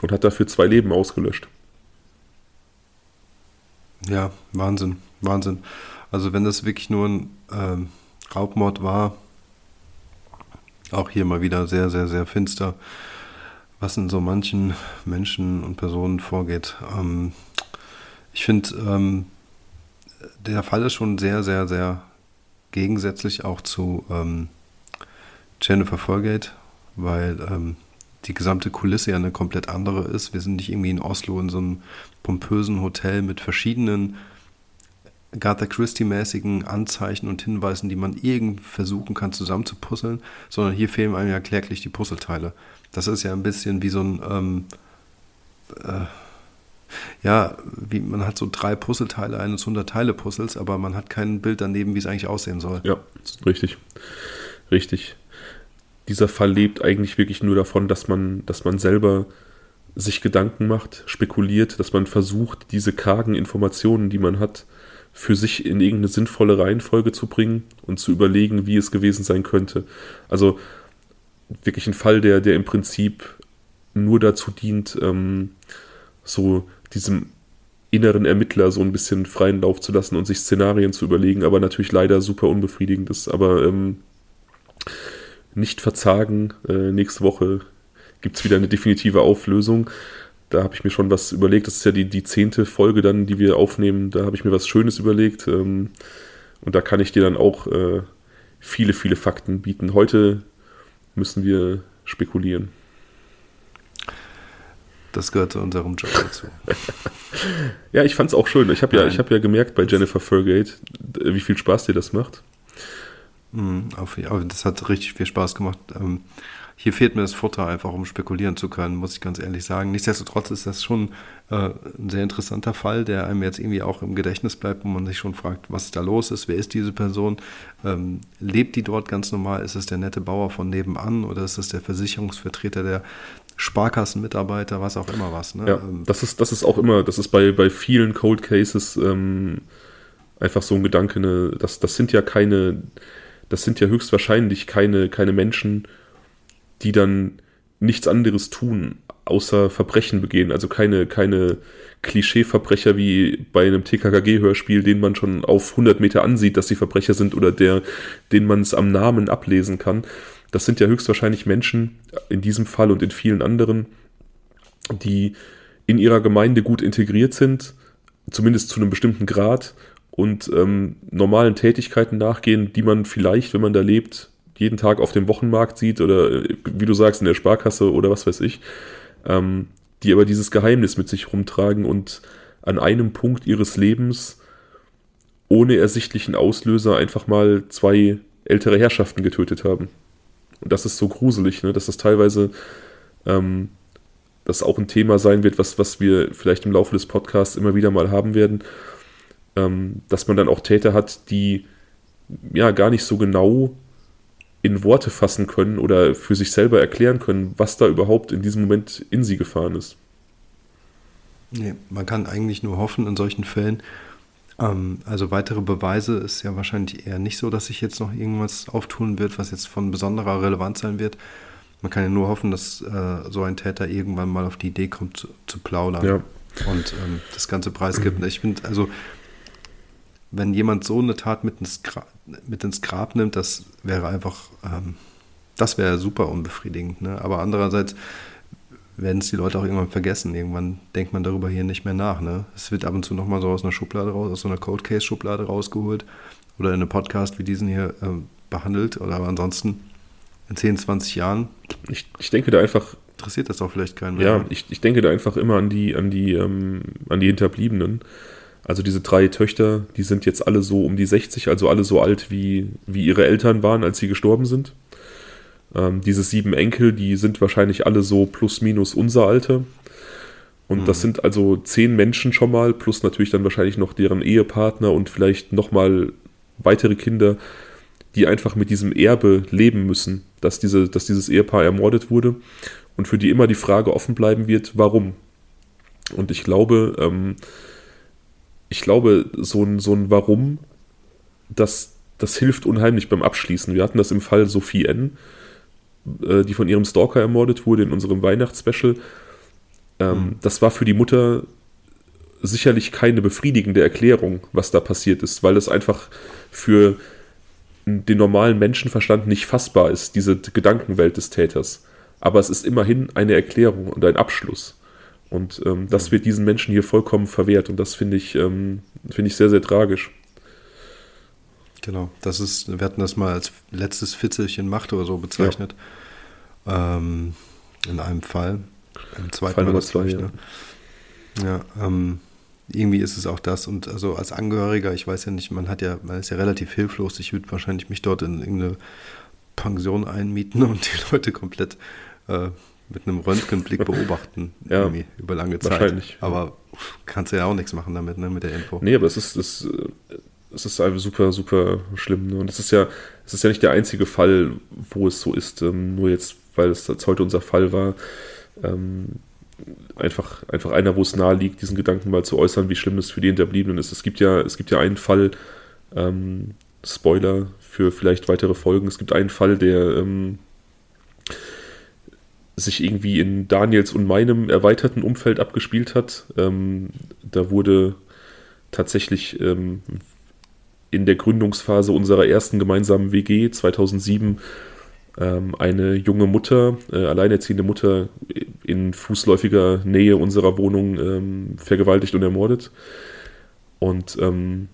und hat dafür zwei Leben ausgelöscht. Ja, Wahnsinn, Wahnsinn. Also wenn das wirklich nur ein ähm, Raubmord war, auch hier mal wieder sehr, sehr, sehr finster, was in so manchen Menschen und Personen vorgeht. Ähm, ich finde, ähm, der Fall ist schon sehr, sehr, sehr gegensätzlich auch zu ähm, Jennifer Folgate, weil ähm, die gesamte Kulisse ja eine komplett andere ist. Wir sind nicht irgendwie in Oslo in so einem pompösen Hotel mit verschiedenen Agatha Christie-mäßigen Anzeichen und Hinweisen, die man irgend versuchen kann zusammenzupuzzeln, sondern hier fehlen einem ja kläglich die Puzzleteile. Das ist ja ein bisschen wie so ein, ähm, äh, ja, wie man hat so drei Puzzleteile eines 100-Teile-Puzzles, aber man hat kein Bild daneben, wie es eigentlich aussehen soll. Ja, richtig. Richtig. Dieser Fall lebt eigentlich wirklich nur davon, dass man, dass man selber sich Gedanken macht, spekuliert, dass man versucht, diese kargen Informationen, die man hat, für sich in irgendeine sinnvolle Reihenfolge zu bringen und zu überlegen, wie es gewesen sein könnte. Also wirklich ein Fall, der, der im Prinzip nur dazu dient, ähm, so diesem inneren Ermittler so ein bisschen freien Lauf zu lassen und sich Szenarien zu überlegen, aber natürlich leider super unbefriedigend ist. Aber ähm, nicht verzagen, äh, nächste Woche gibt es wieder eine definitive Auflösung da habe ich mir schon was überlegt. Das ist ja die, die zehnte Folge dann, die wir aufnehmen. Da habe ich mir was Schönes überlegt. Ähm, und da kann ich dir dann auch äh, viele, viele Fakten bieten. Heute müssen wir spekulieren. Das gehört zu unserem Job dazu. ja, ich fand es auch schön. Ich habe ja, hab ja gemerkt bei Jennifer Fergate, wie viel Spaß dir das macht. Mhm, auf, das hat richtig viel Spaß gemacht. Ähm, hier fehlt mir das Futter einfach, um spekulieren zu können, muss ich ganz ehrlich sagen. Nichtsdestotrotz ist das schon äh, ein sehr interessanter Fall, der einem jetzt irgendwie auch im Gedächtnis bleibt, wo man sich schon fragt, was da los ist, wer ist diese Person, ähm, lebt die dort ganz normal, ist es der nette Bauer von nebenan oder ist es der Versicherungsvertreter, der Sparkassenmitarbeiter, was auch immer was. Ne? Ja, ähm, das ist, das ist auch immer, das ist bei, bei vielen Cold Cases ähm, einfach so ein Gedanke, ne, das, das sind ja keine, das sind ja höchstwahrscheinlich keine, keine Menschen, die dann nichts anderes tun, außer Verbrechen begehen. Also keine, keine Klischee-Verbrecher wie bei einem TKKG-Hörspiel, den man schon auf 100 Meter ansieht, dass sie Verbrecher sind oder der, den man es am Namen ablesen kann. Das sind ja höchstwahrscheinlich Menschen, in diesem Fall und in vielen anderen, die in ihrer Gemeinde gut integriert sind, zumindest zu einem bestimmten Grad und ähm, normalen Tätigkeiten nachgehen, die man vielleicht, wenn man da lebt, jeden Tag auf dem Wochenmarkt sieht oder äh, wie du sagst, in der Sparkasse oder was weiß ich, ähm, die aber dieses Geheimnis mit sich rumtragen und an einem Punkt ihres Lebens ohne ersichtlichen Auslöser einfach mal zwei ältere Herrschaften getötet haben. Und das ist so gruselig, ne? dass das teilweise ähm, das auch ein Thema sein wird, was, was wir vielleicht im Laufe des Podcasts immer wieder mal haben werden, ähm, dass man dann auch Täter hat, die ja gar nicht so genau in Worte fassen können oder für sich selber erklären können, was da überhaupt in diesem Moment in sie gefahren ist. Nee, man kann eigentlich nur hoffen in solchen Fällen. Ähm, also weitere Beweise ist ja wahrscheinlich eher nicht so, dass sich jetzt noch irgendwas auftun wird, was jetzt von besonderer Relevanz sein wird. Man kann ja nur hoffen, dass äh, so ein Täter irgendwann mal auf die Idee kommt zu, zu plaudern ja. und ähm, das ganze Preis gibt. Ich finde, also wenn jemand so eine Tat mit ins, Gra mit ins Grab nimmt, das wäre einfach, ähm, das wäre super unbefriedigend. Ne? Aber andererseits werden es die Leute auch irgendwann vergessen. Irgendwann denkt man darüber hier nicht mehr nach. Ne? Es wird ab und zu nochmal so aus einer Schublade raus, aus so einer Code Case Schublade rausgeholt oder in einem Podcast wie diesen hier ähm, behandelt. Oder aber ansonsten in 10, 20 Jahren. Ich, ich denke da einfach. Interessiert das auch vielleicht keinen mehr. Ja, ich, ich denke da einfach immer an die, an die, ähm, an die Hinterbliebenen. Also diese drei Töchter, die sind jetzt alle so um die 60, also alle so alt wie, wie ihre Eltern waren, als sie gestorben sind. Ähm, diese sieben Enkel, die sind wahrscheinlich alle so plus minus unser Alter. Und mhm. das sind also zehn Menschen schon mal, plus natürlich dann wahrscheinlich noch deren Ehepartner und vielleicht nochmal weitere Kinder, die einfach mit diesem Erbe leben müssen, dass, diese, dass dieses Ehepaar ermordet wurde und für die immer die Frage offen bleiben wird, warum. Und ich glaube, ähm, ich glaube, so ein, so ein Warum, das, das hilft unheimlich beim Abschließen. Wir hatten das im Fall Sophie N., äh, die von ihrem Stalker ermordet wurde in unserem Weihnachtsspecial. Ähm, mhm. Das war für die Mutter sicherlich keine befriedigende Erklärung, was da passiert ist, weil es einfach für den normalen Menschenverstand nicht fassbar ist, diese Gedankenwelt des Täters. Aber es ist immerhin eine Erklärung und ein Abschluss. Und ähm, das wird diesen Menschen hier vollkommen verwehrt und das finde ich, ähm, find ich sehr, sehr tragisch. Genau, das ist, wir hatten das mal als letztes Fitzelchen Macht oder so bezeichnet. Ja. Ähm, in einem Fall. Im zweiten Fall Nummer zwei, ja. Ne? Ja, ähm, irgendwie ist es auch das. Und also als Angehöriger, ich weiß ja nicht, man hat ja, man ist ja relativ hilflos. Ich würde wahrscheinlich mich dort in irgendeine Pension einmieten und die Leute komplett äh, mit einem Röntgenblick beobachten, ja, irgendwie über lange Zeit. Wahrscheinlich. Aber kannst du ja auch nichts machen damit, ne, mit der Info. Nee, aber es ist, es, es ist einfach super, super schlimm. Ne? Und es ist ja, es ist ja nicht der einzige Fall, wo es so ist, ähm, nur jetzt, weil es jetzt heute unser Fall war. Ähm, einfach, einfach einer, wo es nahe liegt, diesen Gedanken mal zu äußern, wie schlimm es für die Hinterbliebenen ist. Es gibt ja, es gibt ja einen Fall, ähm, Spoiler für vielleicht weitere Folgen, es gibt einen Fall, der ähm, sich irgendwie in Daniels und meinem erweiterten Umfeld abgespielt hat. Ähm, da wurde tatsächlich ähm, in der Gründungsphase unserer ersten gemeinsamen WG 2007 ähm, eine junge Mutter, äh, alleinerziehende Mutter in fußläufiger Nähe unserer Wohnung ähm, vergewaltigt und ermordet. Und ähm,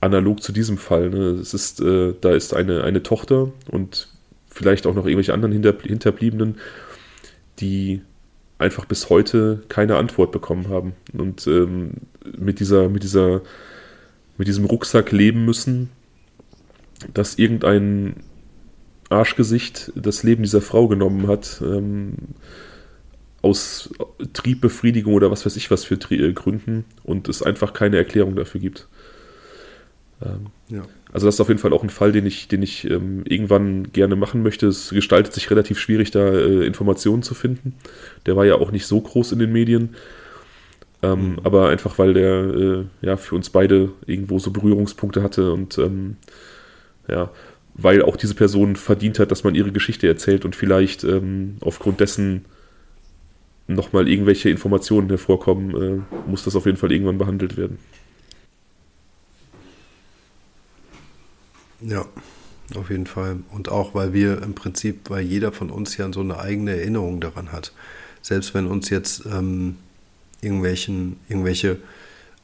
analog zu diesem Fall, ne, es ist, äh, da ist eine, eine Tochter und vielleicht auch noch irgendwelche anderen Hinter, Hinterbliebenen, die einfach bis heute keine Antwort bekommen haben und ähm, mit dieser, mit dieser, mit diesem Rucksack leben müssen, dass irgendein Arschgesicht das Leben dieser Frau genommen hat, ähm, aus Triebbefriedigung oder was weiß ich was für Tri äh, Gründen und es einfach keine Erklärung dafür gibt. Ähm, ja. Also das ist auf jeden Fall auch ein Fall, den ich, den ich ähm, irgendwann gerne machen möchte. Es gestaltet sich relativ schwierig, da äh, Informationen zu finden. Der war ja auch nicht so groß in den Medien. Ähm, mhm. Aber einfach, weil der äh, ja für uns beide irgendwo so Berührungspunkte hatte und ähm, ja, weil auch diese Person verdient hat, dass man ihre Geschichte erzählt und vielleicht ähm, aufgrund dessen nochmal irgendwelche Informationen hervorkommen, äh, muss das auf jeden Fall irgendwann behandelt werden. Ja, auf jeden Fall. Und auch, weil wir im Prinzip, weil jeder von uns ja so eine eigene Erinnerung daran hat. Selbst wenn uns jetzt ähm, irgendwelchen, irgendwelche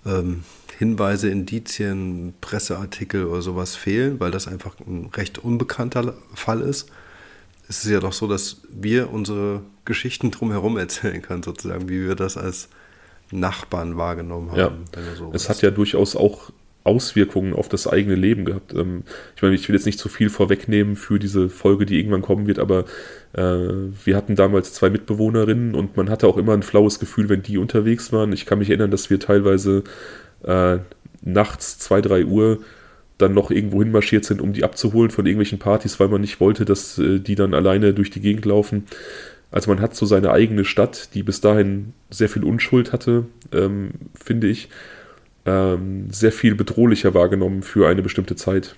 ähm, Hinweise, Indizien, Presseartikel oder sowas fehlen, weil das einfach ein recht unbekannter Fall ist, ist es ja doch so, dass wir unsere Geschichten drumherum erzählen können, sozusagen, wie wir das als Nachbarn wahrgenommen haben. Ja, so es hat ja durchaus auch Auswirkungen auf das eigene Leben gehabt. Ähm, ich meine, ich will jetzt nicht zu viel vorwegnehmen für diese Folge, die irgendwann kommen wird, aber äh, wir hatten damals zwei Mitbewohnerinnen und man hatte auch immer ein flaues Gefühl, wenn die unterwegs waren. Ich kann mich erinnern, dass wir teilweise äh, nachts 2, 3 Uhr dann noch irgendwo hinmarschiert sind, um die abzuholen von irgendwelchen Partys, weil man nicht wollte, dass äh, die dann alleine durch die Gegend laufen. Also man hat so seine eigene Stadt, die bis dahin sehr viel Unschuld hatte, ähm, finde ich, ähm, sehr viel bedrohlicher wahrgenommen für eine bestimmte Zeit.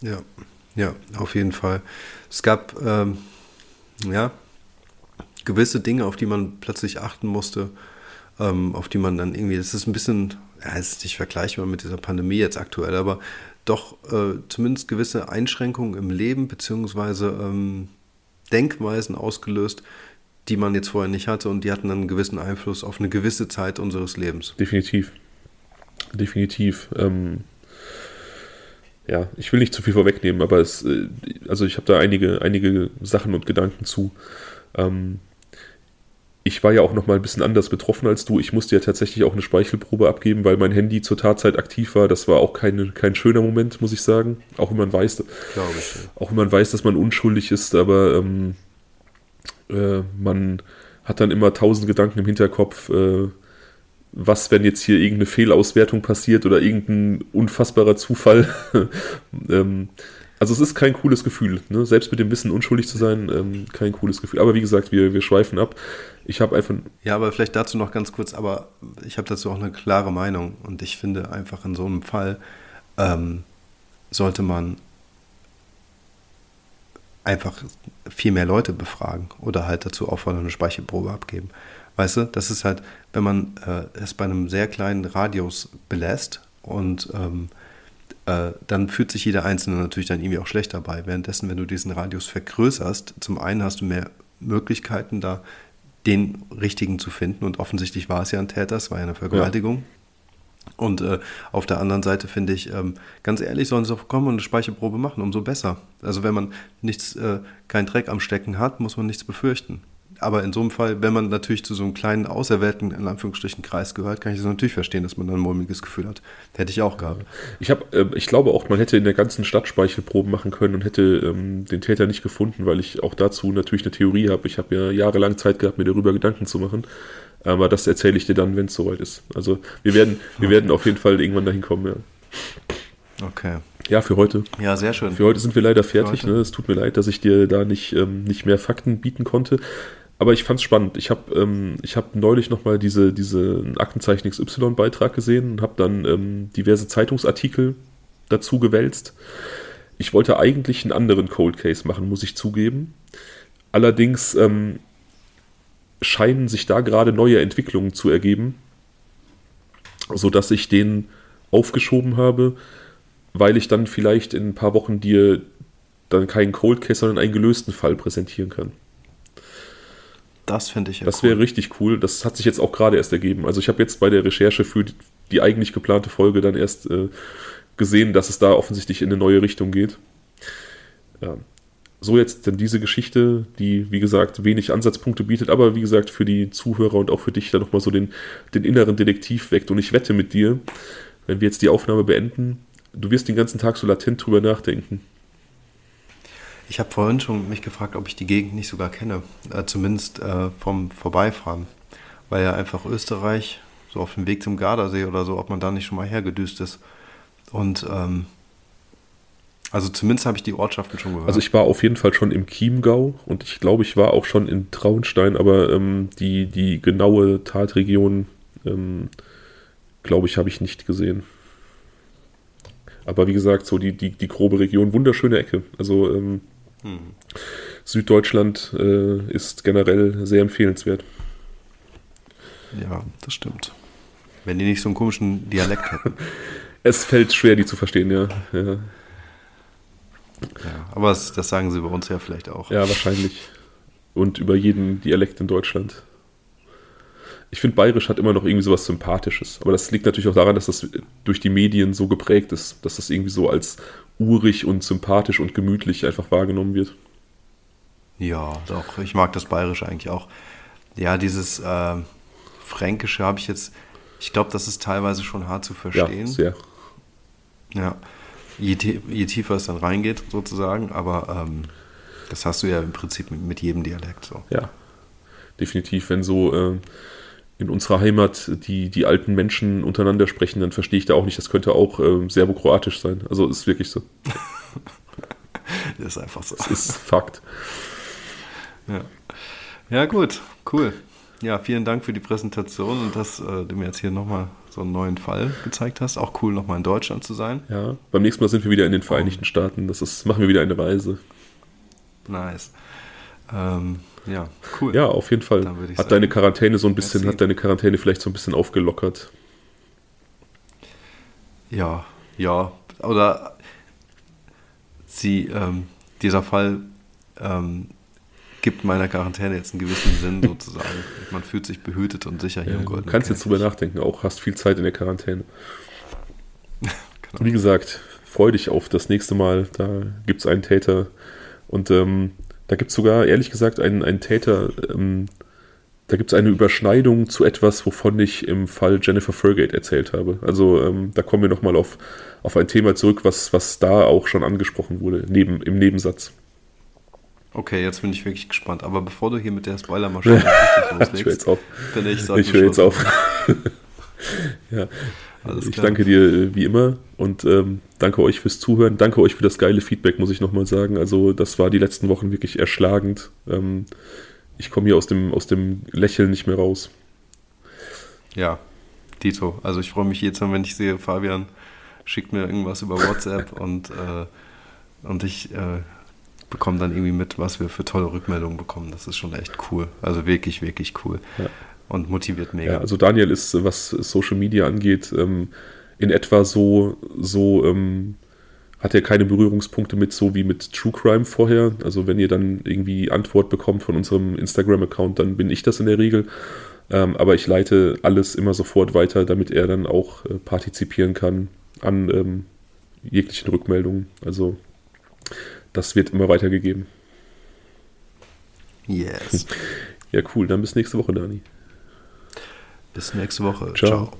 Ja, ja, auf jeden Fall. Es gab ähm, ja gewisse Dinge, auf die man plötzlich achten musste, ähm, auf die man dann irgendwie, das ist ein bisschen, ja, es ist nicht vergleichbar mit dieser Pandemie jetzt aktuell, aber doch äh, zumindest gewisse Einschränkungen im Leben beziehungsweise ähm, Denkweisen ausgelöst, die man jetzt vorher nicht hatte und die hatten einen gewissen Einfluss auf eine gewisse Zeit unseres Lebens. Definitiv. Definitiv. Ähm, ja, ich will nicht zu viel vorwegnehmen, aber es, äh, also ich habe da einige, einige Sachen und Gedanken zu. Ähm, ich war ja auch noch mal ein bisschen anders betroffen als du. Ich musste ja tatsächlich auch eine Speichelprobe abgeben, weil mein Handy zur Tatzeit aktiv war. Das war auch kein, kein schöner Moment, muss ich sagen. Auch wenn man weiß, ich, ja. auch wenn man weiß, dass man unschuldig ist, aber ähm, äh, man hat dann immer tausend Gedanken im Hinterkopf. Äh, was, wenn jetzt hier irgendeine Fehlauswertung passiert oder irgendein unfassbarer Zufall. ähm, also es ist kein cooles Gefühl, ne? selbst mit dem Wissen unschuldig zu sein, ähm, kein cooles Gefühl. Aber wie gesagt, wir, wir schweifen ab. Ich habe einfach. Ja, aber vielleicht dazu noch ganz kurz, aber ich habe dazu auch eine klare Meinung und ich finde einfach in so einem Fall ähm, sollte man einfach viel mehr Leute befragen oder halt dazu auffordern, eine Speichelprobe abgeben. Weißt du, das ist halt, wenn man äh, es bei einem sehr kleinen Radius belässt und ähm, äh, dann fühlt sich jeder Einzelne natürlich dann irgendwie auch schlecht dabei. Währenddessen, wenn du diesen Radius vergrößerst, zum einen hast du mehr Möglichkeiten, da den richtigen zu finden und offensichtlich war es ja ein Täter, es war ja eine Vergewaltigung. Und äh, auf der anderen Seite finde ich, ähm, ganz ehrlich, sollen sie auch kommen und eine Speicherprobe machen, umso besser. Also wenn man nichts, äh, keinen Dreck am Stecken hat, muss man nichts befürchten aber in so einem Fall, wenn man natürlich zu so einem kleinen, auserwählten, in Anführungsstrichen, Kreis gehört, kann ich das natürlich verstehen, dass man dann ein mulmiges Gefühl hat. Hätte ich auch gehabt. Ich, hab, äh, ich glaube auch, man hätte in der ganzen Stadt Speichelproben machen können und hätte ähm, den Täter nicht gefunden, weil ich auch dazu natürlich eine Theorie habe. Ich habe ja jahrelang Zeit gehabt, mir darüber Gedanken zu machen. Aber das erzähle ich dir dann, wenn es soweit ist. Also wir werden, wir okay. werden auf jeden Fall irgendwann dahin kommen, ja. Okay. Ja, für heute. Ja, sehr schön. Für heute sind wir leider fertig. Ne? Es tut mir leid, dass ich dir da nicht, ähm, nicht mehr Fakten bieten konnte. Aber ich fand es spannend. Ich habe ähm, hab neulich nochmal diese, diese Aktenzeichen XY-Beitrag gesehen und habe dann ähm, diverse Zeitungsartikel dazu gewälzt. Ich wollte eigentlich einen anderen Cold Case machen, muss ich zugeben. Allerdings ähm, scheinen sich da gerade neue Entwicklungen zu ergeben, sodass ich den aufgeschoben habe, weil ich dann vielleicht in ein paar Wochen dir dann keinen Cold Case, sondern einen gelösten Fall präsentieren kann. Das finde ich ja Das cool. wäre richtig cool. Das hat sich jetzt auch gerade erst ergeben. Also ich habe jetzt bei der Recherche für die, die eigentlich geplante Folge dann erst äh, gesehen, dass es da offensichtlich in eine neue Richtung geht. Ja. So jetzt denn diese Geschichte, die wie gesagt wenig Ansatzpunkte bietet, aber wie gesagt für die Zuhörer und auch für dich dann nochmal so den, den inneren Detektiv weckt. Und ich wette mit dir, wenn wir jetzt die Aufnahme beenden, du wirst den ganzen Tag so latent drüber nachdenken. Ich habe vorhin schon mich gefragt, ob ich die Gegend nicht sogar kenne, äh, zumindest äh, vom Vorbeifahren, weil ja einfach Österreich, so auf dem Weg zum Gardasee oder so, ob man da nicht schon mal hergedüst ist. Und ähm, also zumindest habe ich die Ortschaften schon gehört. Also ich war auf jeden Fall schon im Chiemgau und ich glaube, ich war auch schon in Traunstein, aber ähm, die, die genaue Tatregion, ähm, glaube ich, habe ich nicht gesehen. Aber wie gesagt, so die, die, die grobe Region, wunderschöne Ecke. Also ähm, hm. Süddeutschland äh, ist generell sehr empfehlenswert. Ja, das stimmt. Wenn die nicht so einen komischen Dialekt hätten. es fällt schwer, die zu verstehen, ja. Ja, ja aber das, das sagen sie bei uns ja vielleicht auch. Ja, wahrscheinlich. Und über jeden Dialekt in Deutschland. Ich finde, Bayerisch hat immer noch irgendwie sowas Sympathisches. Aber das liegt natürlich auch daran, dass das durch die Medien so geprägt ist, dass das irgendwie so als urig und sympathisch und gemütlich einfach wahrgenommen wird. Ja, doch. Ich mag das Bayerische eigentlich auch. Ja, dieses äh, Fränkische habe ich jetzt, ich glaube, das ist teilweise schon hart zu verstehen. Ja, sehr. Ja, je, je tiefer es dann reingeht, sozusagen, aber ähm, das hast du ja im Prinzip mit, mit, jedem Dialekt so. Ja, definitiv. Wenn so äh, in unserer Heimat die, die alten Menschen untereinander sprechen, dann verstehe ich da auch nicht, das könnte auch ähm, serbokroatisch sein. Also ist wirklich so. das ist einfach so. Das ist Fakt. Ja. ja, gut, cool. Ja, vielen Dank für die Präsentation und dass äh, du mir jetzt hier nochmal so einen neuen Fall gezeigt hast. Auch cool, nochmal in Deutschland zu sein. Ja, beim nächsten Mal sind wir wieder in den Vereinigten Staaten. Das ist, machen wir wieder eine Reise. Nice. Ähm, ja, cool. Ja, auf jeden Fall. Hat sagen, deine Quarantäne so ein bisschen, merci. hat deine Quarantäne vielleicht so ein bisschen aufgelockert? Ja, ja. Oder sie, ähm, dieser Fall ähm, gibt meiner Quarantäne jetzt einen gewissen Sinn sozusagen. Man fühlt sich behütet und sicher hier ja, im Golden. Du kannst jetzt drüber nachdenken, auch hast viel Zeit in der Quarantäne. genau. Wie gesagt, freu dich auf das nächste Mal. Da gibt es einen Täter und ähm, da gibt es sogar, ehrlich gesagt, einen, einen Täter, ähm, da gibt es eine Überschneidung zu etwas, wovon ich im Fall Jennifer Fergate erzählt habe. Also ähm, da kommen wir nochmal auf, auf ein Thema zurück, was, was da auch schon angesprochen wurde, neben, im Nebensatz. Okay, jetzt bin ich wirklich gespannt. Aber bevor du hier mit der Spoilermaschine loslegst, ich höre jetzt auf. Bin ich, ich höre jetzt auf. ja. ich danke dir äh, wie immer und ähm, danke euch fürs Zuhören. Danke euch für das geile Feedback, muss ich nochmal sagen. Also, das war die letzten Wochen wirklich erschlagend. Ähm, ich komme hier aus dem, aus dem Lächeln nicht mehr raus. Ja, Dito. Also, ich freue mich jetzt, wenn ich sehe, Fabian schickt mir irgendwas über WhatsApp und, äh, und ich äh, bekomme dann irgendwie mit, was wir für tolle Rückmeldungen bekommen. Das ist schon echt cool. Also wirklich, wirklich cool. Ja. Und motiviert mega. Ja, also Daniel ist, was Social Media angeht, ähm, in etwa so, so ähm, hat er keine Berührungspunkte mit, so wie mit True Crime vorher. Also wenn ihr dann irgendwie Antwort bekommt von unserem Instagram-Account, dann bin ich das in der Regel. Ähm, aber ich leite alles immer sofort weiter, damit er dann auch äh, partizipieren kann an ähm, jeglichen Rückmeldungen. Also das wird immer weitergegeben. Yes. Ja, cool. Dann bis nächste Woche, Dani. Bis nächste Woche. Ciao. Ciao.